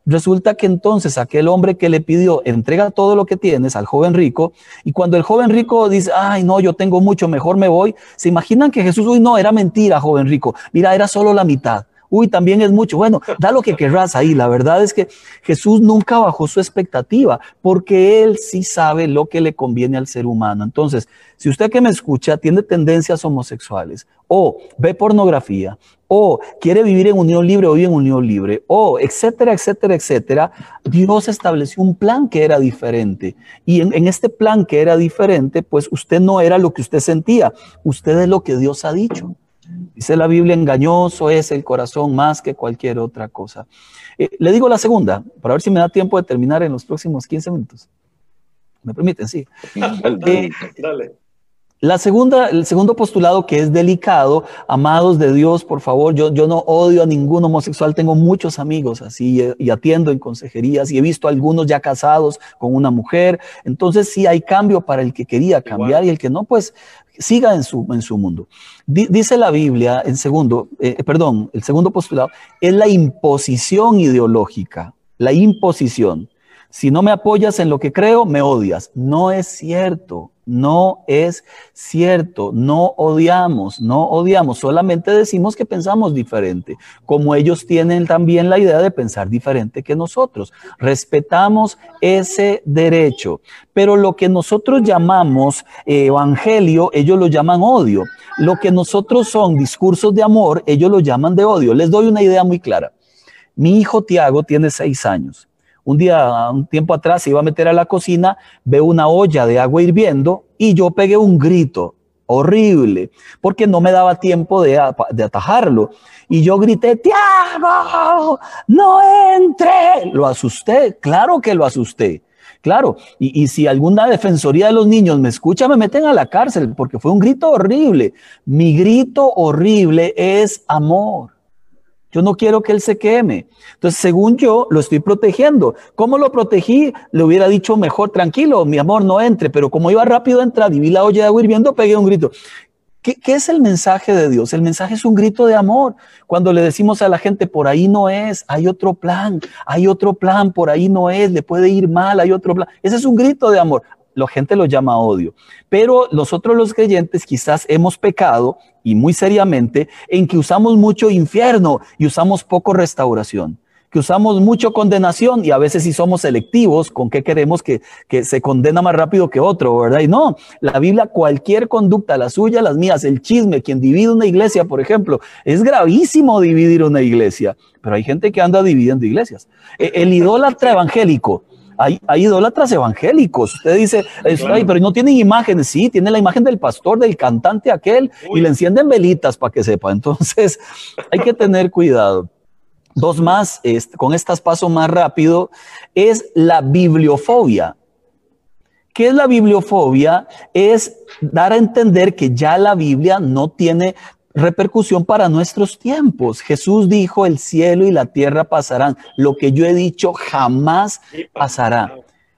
Resulta que entonces aquel hombre que le pidió, entrega todo lo que tienes al joven rico, y cuando el joven rico dice, ay, no, yo tengo mucho, mejor me voy, se imaginan que Jesús, uy, no, era mentira, joven rico, mira, era solo la mitad. Uy, también es mucho. Bueno, da lo que querrás ahí. La verdad es que Jesús nunca bajó su expectativa porque Él sí sabe lo que le conviene al ser humano. Entonces, si usted que me escucha tiene tendencias homosexuales o ve pornografía o quiere vivir en unión libre o vive en unión libre o etcétera, etcétera, etcétera, Dios estableció un plan que era diferente. Y en, en este plan que era diferente, pues usted no era lo que usted sentía, usted es lo que Dios ha dicho. Dice la Biblia, engañoso es el corazón más que cualquier otra cosa. Eh, le digo la segunda, para ver si me da tiempo de terminar en los próximos 15 minutos. ¿Me permiten? Sí. [LAUGHS] Eh, dale. La segunda, el segundo postulado que es delicado, amados de Dios, por favor, yo, yo no odio a ningún homosexual, tengo muchos amigos así y, atiendo en consejerías y he visto algunos ya casados con una mujer, entonces sí hay cambio para el que quería cambiar y el que no, pues siga en su, en su mundo. dice la Biblia, en segundo, eh, perdón, el segundo postulado es la imposición ideológica, la imposición. Si no me apoyas en lo que creo, me odias. No es cierto. No es cierto, no odiamos, no odiamos, solamente decimos que pensamos diferente, como ellos tienen también la idea de pensar diferente que nosotros. Respetamos ese derecho, pero lo que nosotros llamamos eh, evangelio, ellos lo llaman odio. Lo que nosotros son discursos de amor, ellos lo llaman de odio. Les doy una idea muy clara. Mi hijo Tiago tiene seis años un día, un tiempo atrás, se iba a meter a la cocina, veo una olla de agua hirviendo y yo pegué un grito horrible, porque no me daba tiempo de, de atajarlo. Y yo grité, Tiago, no entre. Lo asusté, claro que lo asusté. Claro, y, y, si alguna defensoría de los niños me escucha, me meten a la cárcel porque fue un grito horrible. Mi grito horrible es amor. Yo no quiero que él se queme. Entonces, según yo, lo estoy protegiendo. ¿Cómo lo protegí? Le hubiera dicho mejor, tranquilo, mi amor, no entre. Pero como iba rápido a entrar y vi la olla de agua hirviendo, pegué un grito. ¿Qué, ¿Qué, es el mensaje de Dios? El mensaje es un grito de amor. Cuando le decimos a la gente, por ahí no es, hay otro plan, hay otro plan, por ahí no es, le puede ir mal, hay otro plan. Ese es un grito de amor la gente lo llama odio. Pero nosotros los creyentes quizás hemos pecado, y muy seriamente, en que usamos mucho infierno y usamos poco restauración que usamos mucho condenación y a veces si somos selectivos con qué queremos que, que, se condena más rápido que otro, ¿verdad? Y no, la Biblia, cualquier conducta, la suya, las mías, el chisme, quien divide una iglesia, por ejemplo, es gravísimo dividir una iglesia, pero hay gente que anda dividiendo iglesias. E, el idólatra evangélico, hay, idólatras evangélicos. Usted dice, Ay, pero no tienen imágenes. Sí, tiene la imagen del pastor, del cantante aquel, y le encienden velitas para que sepa. Entonces, [LAUGHS] hay que tener cuidado. Dos más, este, con estas paso más rápido, es la bibliofobia. ¿Qué es la bibliofobia? Es dar a entender que ya la Biblia no tiene repercusión para nuestros tiempos. Jesús dijo, el cielo y la tierra pasarán, lo que yo he dicho jamás pasará.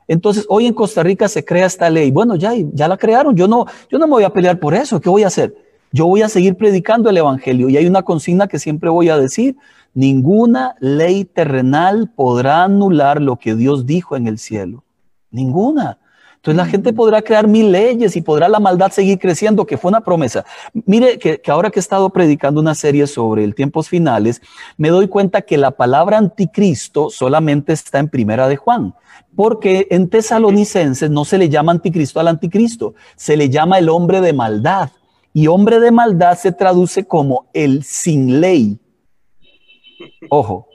Entonces, hoy en Costa Rica se crea esta ley. Bueno, ya, ya la crearon. Yo no, yo no me voy a pelear por eso. ¿Qué voy a hacer? Yo voy a seguir predicando el Evangelio. Y hay una consigna que siempre voy a decir. Ninguna ley terrenal podrá anular lo que Dios dijo en el cielo. Ninguna. Entonces la gente podrá crear mil leyes y podrá la maldad seguir creciendo, que fue una promesa. Mire que, ahora que he estado predicando una serie sobre el tiempos finales, me doy cuenta que la palabra anticristo solamente está en primera de Juan. Porque en tesalonicenses no se le llama anticristo al anticristo, se le llama el hombre de maldad. Y hombre de maldad se traduce como el sin ley. Ojo,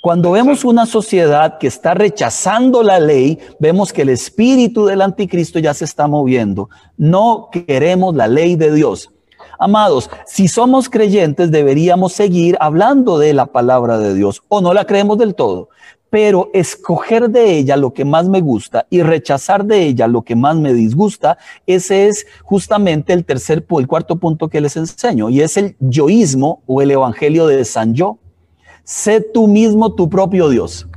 cuando vemos una sociedad que está rechazando la ley, vemos que el espíritu del anticristo ya se está moviendo. No queremos la ley de Dios. Amados, si somos creyentes deberíamos seguir hablando de la palabra de Dios o no la creemos del todo, pero escoger de ella lo que más me gusta y rechazar de ella lo que más me disgusta, ese es justamente el tercer, el cuarto punto que les enseño y es el yoísmo o el evangelio de San Yo. Sé tú mismo tu propio Dios.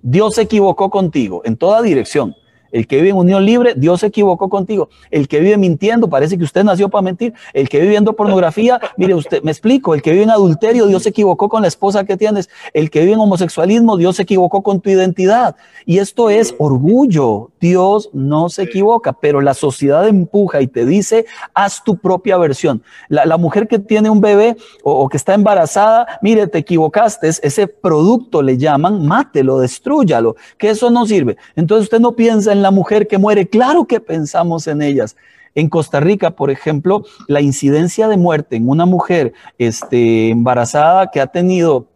Dios se equivocó contigo en toda dirección. El que vive en unión libre, Dios se equivocó contigo. El que vive mintiendo, parece que usted nació para mentir. El que vive viendo pornografía, [LAUGHS] mire usted, me explico, el que vive en adulterio, Dios se equivocó con la esposa que tienes. El que vive en homosexualismo, Dios se equivocó con tu identidad. Y esto es orgullo. Dios no se equivoca, pero la sociedad empuja y te dice, haz tu propia versión. La, mujer que tiene un bebé o, que está embarazada, mire, te equivocaste, ese producto le llaman, mátelo, destruyalo, que eso no sirve. Entonces usted no piensa en la mujer que muere, claro que pensamos en ellas. En Costa Rica, por ejemplo, la incidencia de muerte en una mujer este, embarazada que ha tenido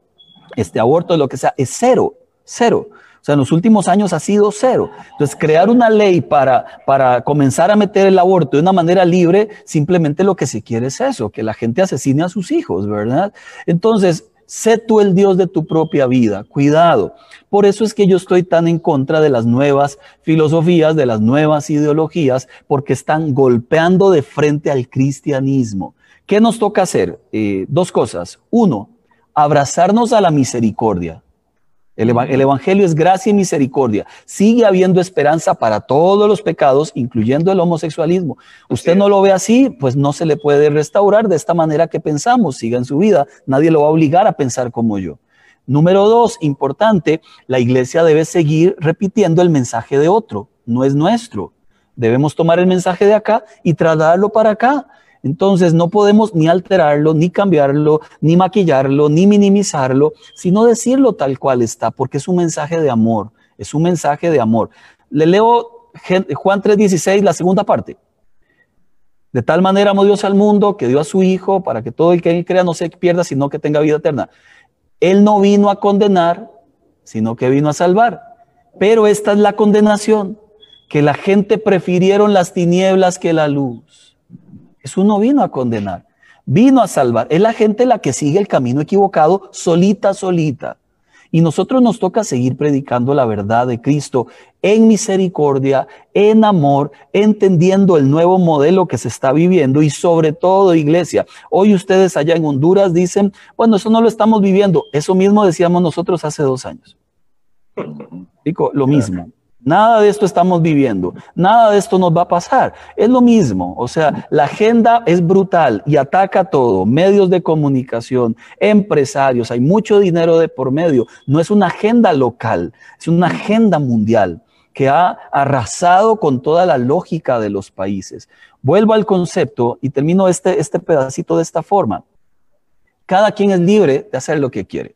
este aborto, lo que sea, es cero, cero. O sea, en los últimos años ha sido cero. Entonces, crear una ley para, para comenzar a meter el aborto de una manera libre, simplemente lo que se quiere es eso, que la gente asesine a sus hijos, ¿verdad? Entonces, Sé tú el Dios de tu propia vida. Cuidado. Por eso es que yo estoy tan en contra de las nuevas filosofías, de las nuevas ideologías, porque están golpeando de frente al cristianismo. ¿Qué nos toca hacer? Eh, dos cosas. Uno, abrazarnos a la misericordia. El, Evangelio es gracia y misericordia. Sigue habiendo esperanza para todos los pecados, incluyendo el homosexualismo. Usted no lo ve así, pues no se le puede restaurar de esta manera que pensamos. Siga en su vida. Nadie lo va a obligar a pensar como yo. Número dos, importante, la iglesia debe seguir repitiendo el mensaje de otro, no es nuestro. Debemos tomar el mensaje de acá y trasladarlo para acá. Entonces no podemos ni alterarlo, ni cambiarlo, ni maquillarlo, ni minimizarlo, sino decirlo tal cual está, porque es un mensaje de amor, es un mensaje de amor. Le leo Juan 3:16, la segunda parte. De tal manera amó Dios al mundo que dio a su Hijo para que todo el que él crea no se pierda, sino que tenga vida eterna. Él no vino a condenar, sino que vino a salvar. Pero esta es la condenación, que la gente prefirieron las tinieblas que la luz Jesús no vino a condenar, vino a salvar. Es la gente la que sigue el camino equivocado solita, solita. Y nosotros nos toca seguir predicando la verdad de Cristo en misericordia, en amor, entendiendo el nuevo modelo que se está viviendo y sobre todo, iglesia, hoy ustedes allá en Honduras dicen, bueno, eso no lo estamos viviendo. Eso mismo decíamos nosotros hace dos años. [LAUGHS] Digo, lo mismo. Nada de esto estamos viviendo, nada de esto nos va a pasar. Es lo mismo, o sea, la agenda es brutal y ataca todo, medios de comunicación, empresarios, hay mucho dinero de por medio. No es una agenda local, es una agenda mundial que ha arrasado con toda la lógica de los países. Vuelvo al concepto y termino este, este pedacito de esta forma. Cada quien es libre de hacer lo que quiere.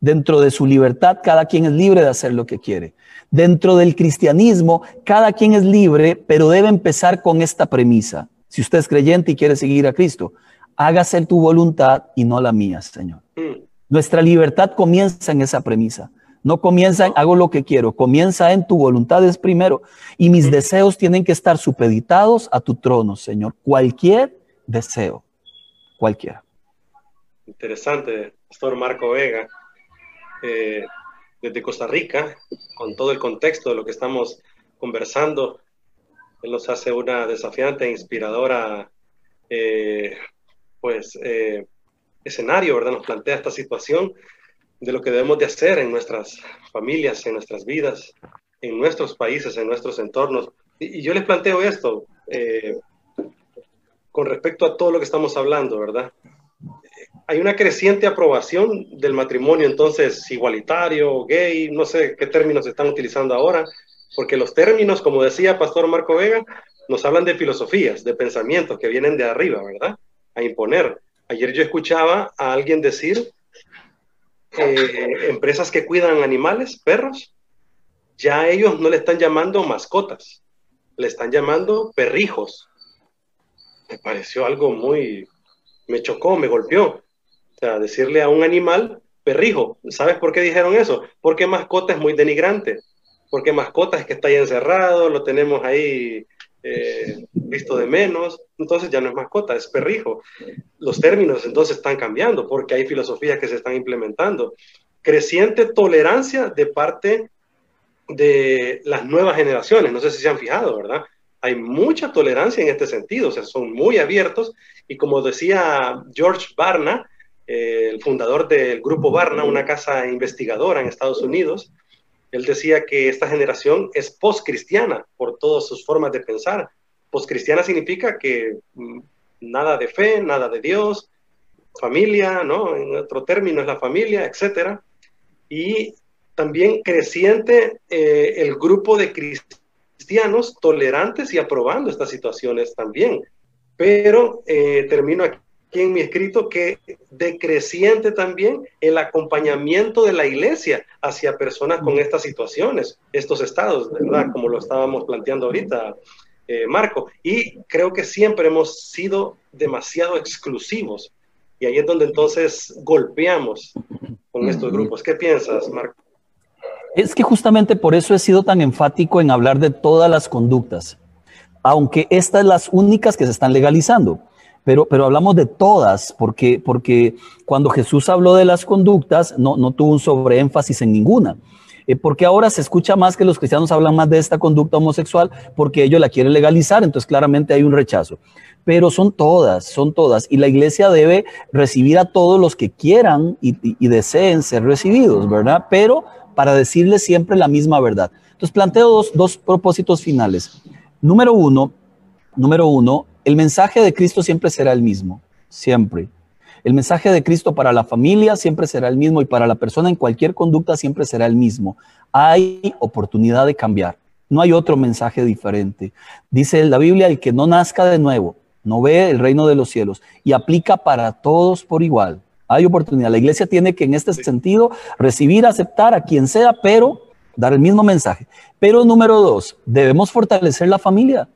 Dentro de su libertad, cada quien es libre de hacer lo que quiere. Dentro del cristianismo, cada quien es libre, pero debe empezar con esta premisa. Si usted es creyente y quiere seguir a Cristo, hágase tu voluntad y no la mía, Señor. Mm. Nuestra libertad comienza en esa premisa. No comienza en hago lo que quiero, comienza en tu voluntad es primero. Y mis mm. deseos tienen que estar supeditados a tu trono, Señor. Cualquier deseo, cualquiera. Interesante, Pastor Marco Vega. Eh, desde Costa Rica, con todo el contexto de lo que estamos conversando. Él nos hace una desafiante e inspiradora eh, pues, eh, escenario, ¿verdad? Nos plantea esta situación de lo que debemos de hacer en nuestras familias, en nuestras vidas, en nuestros países, en nuestros entornos. Y, yo les planteo esto eh, con respecto a todo lo que estamos hablando, ¿verdad? Hay una creciente aprobación del matrimonio entonces igualitario, gay, no sé qué términos están utilizando ahora, porque los términos, como decía Pastor Marco Vega, nos hablan de filosofías, de pensamientos que vienen de arriba, ¿verdad? A imponer. Ayer yo escuchaba a alguien decir, eh, empresas que cuidan animales, perros, ya ellos no le están llamando mascotas, le están llamando perrijos. Me pareció algo muy, me chocó, me golpeó. O sea, decirle a un animal perrijo. ¿Sabes por qué dijeron eso? Porque mascota es muy denigrante. Porque mascota es que está ahí encerrado, lo tenemos ahí eh, visto de menos. Entonces ya no es mascota, es perrijo. Los términos entonces están cambiando porque hay filosofías que se están implementando. Creciente tolerancia de parte de las nuevas generaciones. No sé si se han fijado, ¿verdad? Hay mucha tolerancia en este sentido, o sea, son muy abiertos y como decía George Barna, el fundador del Grupo Barna, una casa investigadora en Estados Unidos, Él decía que esta generación es post-cristiana por todas sus formas de pensar. Post-cristiana significa que mm, nada de fe, nada de Dios, familia, ¿no? En otro término es la familia, etcétera. Y también creciente eh, el grupo de cristianos tolerantes y aprobando estas situaciones también. Pero eh, termino aquí en mi escrito que decreciente también el acompañamiento de la iglesia hacia personas con estas situaciones, estos estados, ¿verdad? Como lo estábamos planteando ahorita, eh, Marco. Y creo que siempre hemos sido demasiado exclusivos. Y ahí es donde entonces golpeamos con estos grupos. ¿Qué piensas, Marco? Es que justamente por eso he sido tan enfático en hablar de todas las conductas, aunque estas las únicas que se están legalizando. Pero, pero hablamos de todas, porque, porque cuando Jesús habló de las conductas, no, no tuvo un sobreénfasis en ninguna. Eh, porque ahora se escucha más que los cristianos hablan más de esta conducta homosexual porque ellos la quieren legalizar, entonces claramente hay un rechazo. Pero son todas, son todas. Y la iglesia debe recibir a todos los que quieran y, y deseen ser recibidos, ¿verdad? Pero para decirles siempre la misma verdad. Entonces planteo dos, dos propósitos finales. Número uno, número uno, el mensaje de Cristo siempre será el mismo, siempre. El mensaje de Cristo para la familia siempre será el mismo y para la persona en cualquier conducta siempre será el mismo. Hay oportunidad de cambiar. No hay otro mensaje diferente. Dice la Biblia, el que no nazca de nuevo, no ve el reino de los cielos y aplica para todos por igual. Hay oportunidad. La iglesia tiene que en este sentido recibir, aceptar a quien sea, pero dar el mismo mensaje. Pero número dos, debemos fortalecer la familia.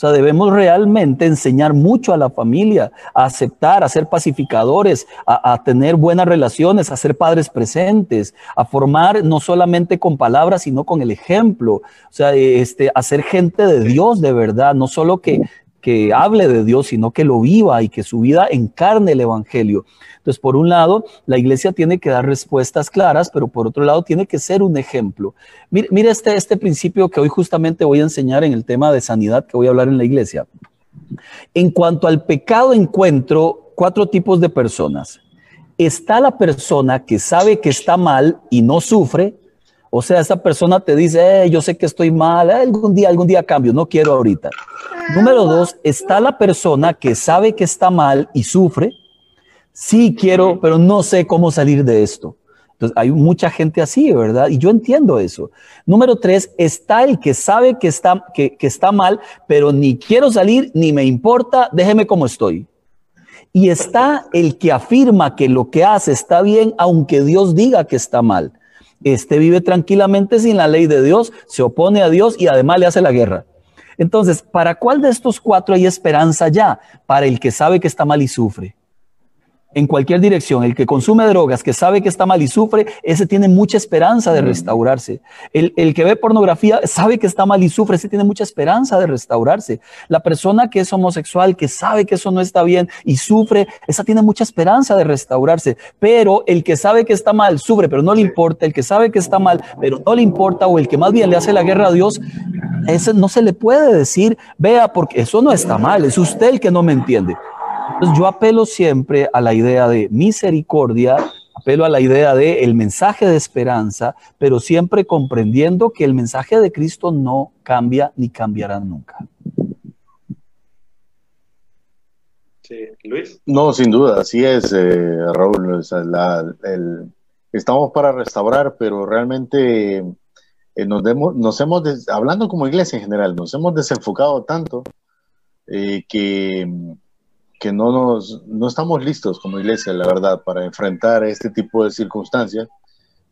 O sea, debemos realmente enseñar mucho a la familia, a aceptar, a ser pacificadores, a, tener buenas relaciones, a ser padres presentes, a formar no solamente con palabras, sino con el ejemplo. O sea, este, a ser gente de Dios de verdad, no solo que, que hable de Dios, sino que lo viva y que su vida encarne el Evangelio. Entonces, por un lado, la iglesia tiene que dar respuestas claras, pero por otro lado, tiene que ser un ejemplo. Mire, este, este principio que hoy justamente voy a enseñar en el tema de sanidad que voy a hablar en la iglesia. En cuanto al pecado, encuentro cuatro tipos de personas. Está la persona que sabe que está mal y no sufre. O sea, esa persona te dice, eh, yo sé que estoy mal, algún día, algún día cambio, no quiero ahorita. Número dos, está la persona que sabe que está mal y sufre sí quiero, pero no sé cómo salir de esto. Entonces, hay mucha gente así, ¿verdad? Y yo entiendo eso. Número tres, está el que sabe que está, que, está mal, pero ni quiero salir, ni me importa, déjeme como estoy. Y está el que afirma que lo que hace está bien, aunque Dios diga que está mal. Este vive tranquilamente sin la ley de Dios, se opone a Dios y además le hace la guerra. Entonces, ¿para cuál de estos cuatro hay esperanza ya? Para el que sabe que está mal y sufre en cualquier dirección. El que consume drogas, que sabe que está mal y sufre, ese tiene mucha esperanza de mm. restaurarse. El, que ve pornografía sabe que está mal y sufre, ese tiene mucha esperanza de restaurarse. La persona que es homosexual, que sabe que eso no está bien y sufre, esa tiene mucha esperanza de restaurarse. Pero el que sabe que está mal, sufre, pero no le importa. El que sabe que está mal, pero no le importa, o el que más bien le hace la guerra a Dios, ese no se le puede decir, vea, porque eso no está mal, es usted el que no me entiende yo apelo siempre a la idea de misericordia, apelo a la idea de el mensaje de esperanza, pero siempre comprendiendo que el mensaje de Cristo no cambia ni cambiará nunca. Sí, Luis. No, sin duda, así es, eh, Raúl. estamos para restaurar, pero realmente eh, nos, nos hemos, hablando como iglesia en general, nos hemos desenfocado tanto eh, que que no, nos, no estamos listos como iglesia, la verdad, para enfrentar este tipo de circunstancias.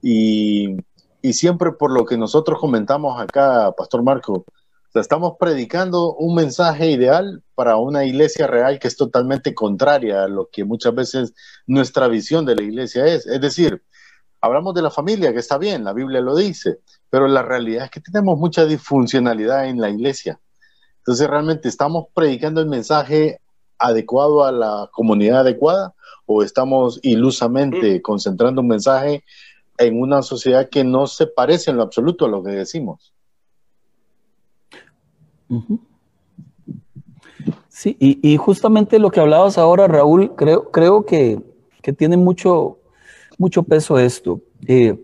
Y, y siempre por lo que nosotros comentamos acá, Pastor Marco, estamos predicando un mensaje ideal para una iglesia real que es totalmente contraria a lo que muchas veces nuestra visión de la iglesia es. Es decir, hablamos de la familia, que está bien, la Biblia lo dice, pero la realidad es que tenemos mucha disfuncionalidad en la iglesia. Entonces realmente estamos predicando el mensaje adecuado a la comunidad adecuada o estamos ilusamente mm. concentrando un mensaje en una sociedad que no se parece en lo absoluto a lo que decimos? Sí, y, justamente lo que hablabas ahora, Raúl, creo, creo que, tiene mucho, mucho peso esto. Eh,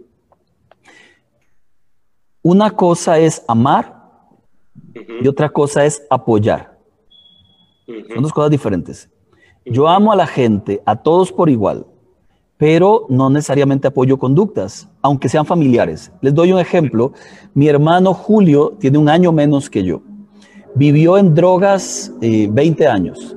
Una cosa es amar y otra cosa es apoyar. Son dos cosas diferentes. Yo amo a la gente, a todos por igual, pero no necesariamente apoyo conductas, aunque sean familiares. Les doy un ejemplo. Mi hermano Julio tiene un año menos que yo. Vivió en drogas 20 eh, años.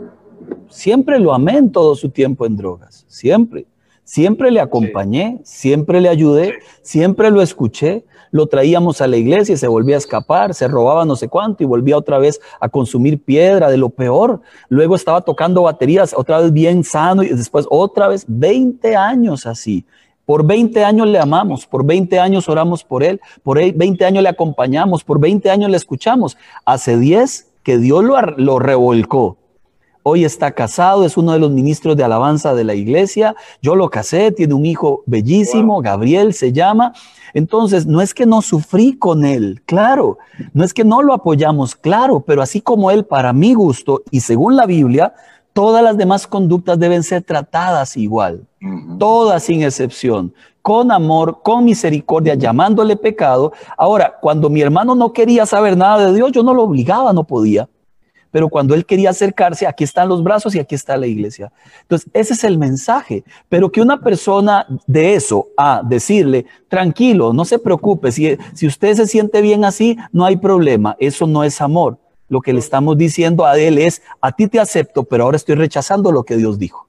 Siempre lo amé en todo su tiempo en drogas, siempre. Siempre le acompañé, siempre le ayudé, siempre lo escuché, lo traíamos a la iglesia y se volvía a escapar, se robaba no sé cuánto y volvía otra vez a consumir piedra, de lo peor. Luego estaba tocando baterías, otra vez bien sano y después otra vez 20 años así. Por 20 años le amamos, por 20 años oramos por él, por 20 años le acompañamos, por 20 años le escuchamos. Hace 10 que Dios lo, lo revolcó Hoy está casado, es uno de los ministros de alabanza de la iglesia. Yo lo casé, tiene un hijo bellísimo, Gabriel se llama. Entonces, no es que no sufrí con él, claro, no es que no lo apoyamos, claro, pero así como él, para mi gusto y según la Biblia, todas las demás conductas deben ser tratadas igual, todas sin excepción, con amor, con misericordia, llamándole pecado. Ahora, cuando mi hermano no quería saber nada de Dios, yo no lo obligaba, no podía pero cuando él quería acercarse, aquí están los brazos y aquí está la iglesia. Entonces, ese es el mensaje, pero que una persona de eso a decirle, tranquilo, no se preocupe, si, si usted se siente bien así, no hay problema, eso no es amor. Lo que le estamos diciendo a él es, a ti te acepto, pero ahora estoy rechazando lo que Dios dijo.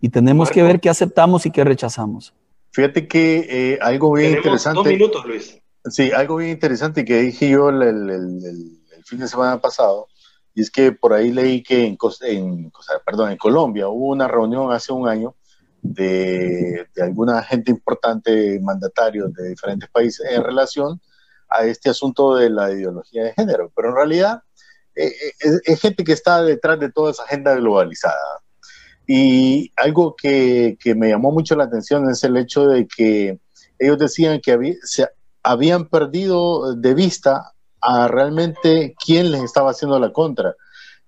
Y tenemos que ver qué aceptamos y qué rechazamos. Fíjate que eh, algo bien interesante. Dos minutos, Luis. Sí, algo bien interesante que dije yo el, el fin de semana pasado y es que por ahí leí que en, en, perdón, en Colombia hubo una reunión hace un año de, de alguna gente importante, mandatarios de diferentes países en relación a este asunto de la ideología de género. Pero en realidad eh, eh, es, gente que está detrás de toda esa agenda globalizada. Y algo que, que, me llamó mucho la atención es el hecho de que ellos decían que había, se habían perdido de vista a realmente quién les estaba haciendo la contra.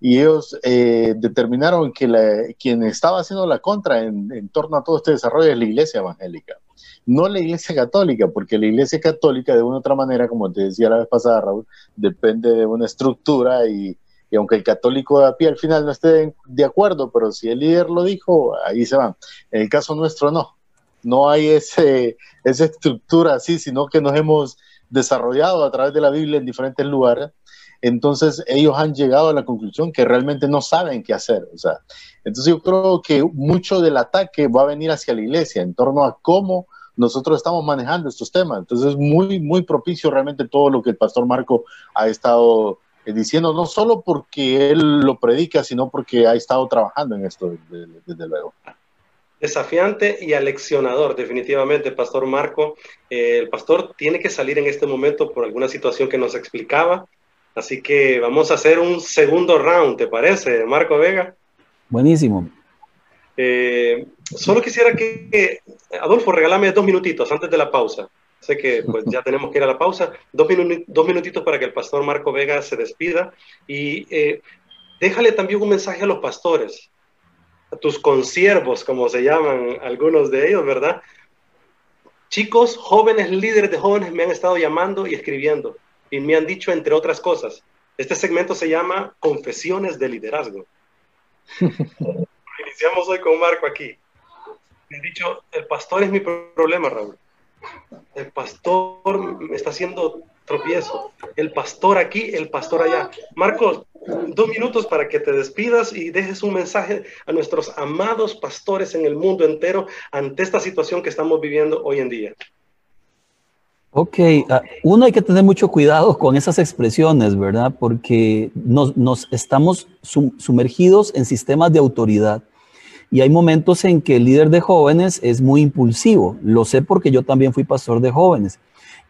Y ellos eh, determinaron que la, quien estaba haciendo la contra en, torno a todo este desarrollo es la iglesia evangélica, no la iglesia católica, porque la iglesia católica de una u otra manera, como te decía la vez pasada, Raúl, depende de una estructura y, y aunque el católico de a pie al final no esté de acuerdo, pero si el líder lo dijo, ahí se van. En el caso nuestro no, no hay ese, esa estructura así, sino que nos hemos desarrollado a través de la Biblia en diferentes lugares, entonces ellos han llegado a la conclusión que realmente no saben qué hacer. O sea, entonces yo creo que mucho del ataque va a venir hacia la iglesia en torno a cómo nosotros estamos manejando estos temas. Entonces es muy, muy propicio realmente todo lo que el pastor Marco ha estado eh, diciendo, no solo porque él lo predica, sino porque ha estado trabajando en esto, desde luego desafiante y aleccionador, definitivamente, Pastor Marco. Eh, el pastor tiene que salir en este momento por alguna situación que nos explicaba. Así que vamos a hacer un segundo round, ¿te parece, Marco Vega? Buenísimo. Eh, solo quisiera que, Adolfo, regálame dos minutitos antes de la pausa. Sé que pues, ya tenemos que ir a la pausa. Dos, dos minutitos para que el pastor Marco Vega se despida. Y eh, déjale también un mensaje a los pastores tus consiervos, como se llaman algunos de ellos, ¿verdad? Chicos, jóvenes, líderes de jóvenes me han estado llamando y escribiendo y me han dicho, entre otras cosas, este segmento se llama Confesiones de Liderazgo. [LAUGHS] Iniciamos hoy con Marco aquí. Me han dicho, el pastor es mi problema, Raúl. El pastor me está haciendo tropiezo. El pastor aquí, el pastor allá. Marcos, dos minutos para que te despidas y dejes un mensaje a nuestros amados pastores en el mundo entero ante esta situación que estamos viviendo hoy en día. Ok, ah, uno hay que tener mucho cuidado con esas expresiones, ¿verdad? Porque nos, nos estamos sumergidos en sistemas de autoridad. Y hay momentos en que el líder de jóvenes es muy impulsivo. Lo sé porque yo también fui pastor de jóvenes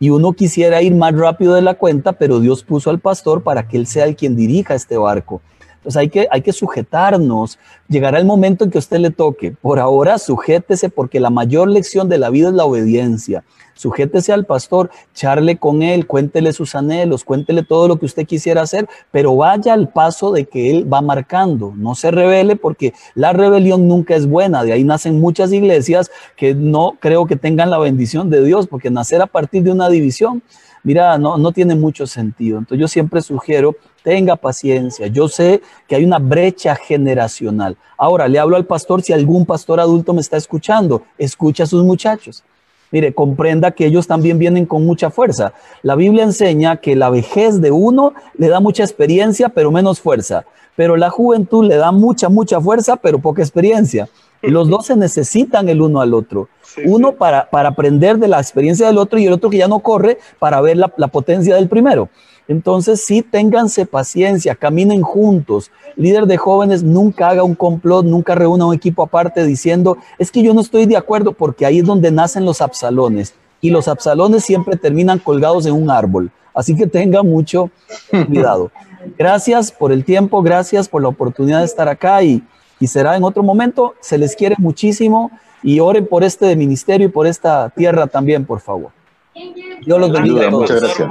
y uno quisiera ir más rápido de la cuenta, pero Dios puso al pastor para que él sea el quien dirija este barco. Entonces hay que, hay que sujetarnos, llegará el momento en que a usted le toque. Por ahora, sujétese porque la mayor lección de la vida es la obediencia. sujétese al pastor, charle con él, cuéntele sus anhelos, cuéntele todo lo que usted quisiera hacer, pero vaya al paso de que él va marcando, no se revele porque la rebelión nunca es buena, de ahí nacen muchas iglesias que no creo que tengan la bendición de Dios, porque nacer a partir de una división, mira, no, no tiene mucho sentido. Entonces yo siempre sugiero, tenga paciencia. Yo sé que hay una brecha generacional. Ahora, le hablo al pastor, si algún pastor adulto me está escuchando, escucha a sus muchachos. Mire, comprenda que ellos también vienen con mucha fuerza. La Biblia enseña que la vejez de uno le da mucha experiencia, pero menos fuerza. Pero la juventud le da mucha, mucha fuerza, pero poca experiencia. Y los dos se necesitan el uno al otro. uno Para, para aprender de la experiencia del otro y el otro que ya no corre para ver la, la potencia del primero. Entonces, sí, ténganse paciencia, caminen juntos. Líder de jóvenes, nunca haga un complot, nunca reúna un equipo aparte diciendo, es que yo no estoy de acuerdo, porque ahí es donde nacen los absalones. Y los absalones siempre terminan colgados en un árbol. Así que tenga mucho [LAUGHS] cuidado. Gracias por el tiempo, gracias por la oportunidad de estar acá y, y será en otro momento. Se les quiere muchísimo y oren por este ministerio y por esta tierra también, por favor. Dios los bendiga a todos. Muchas gracias.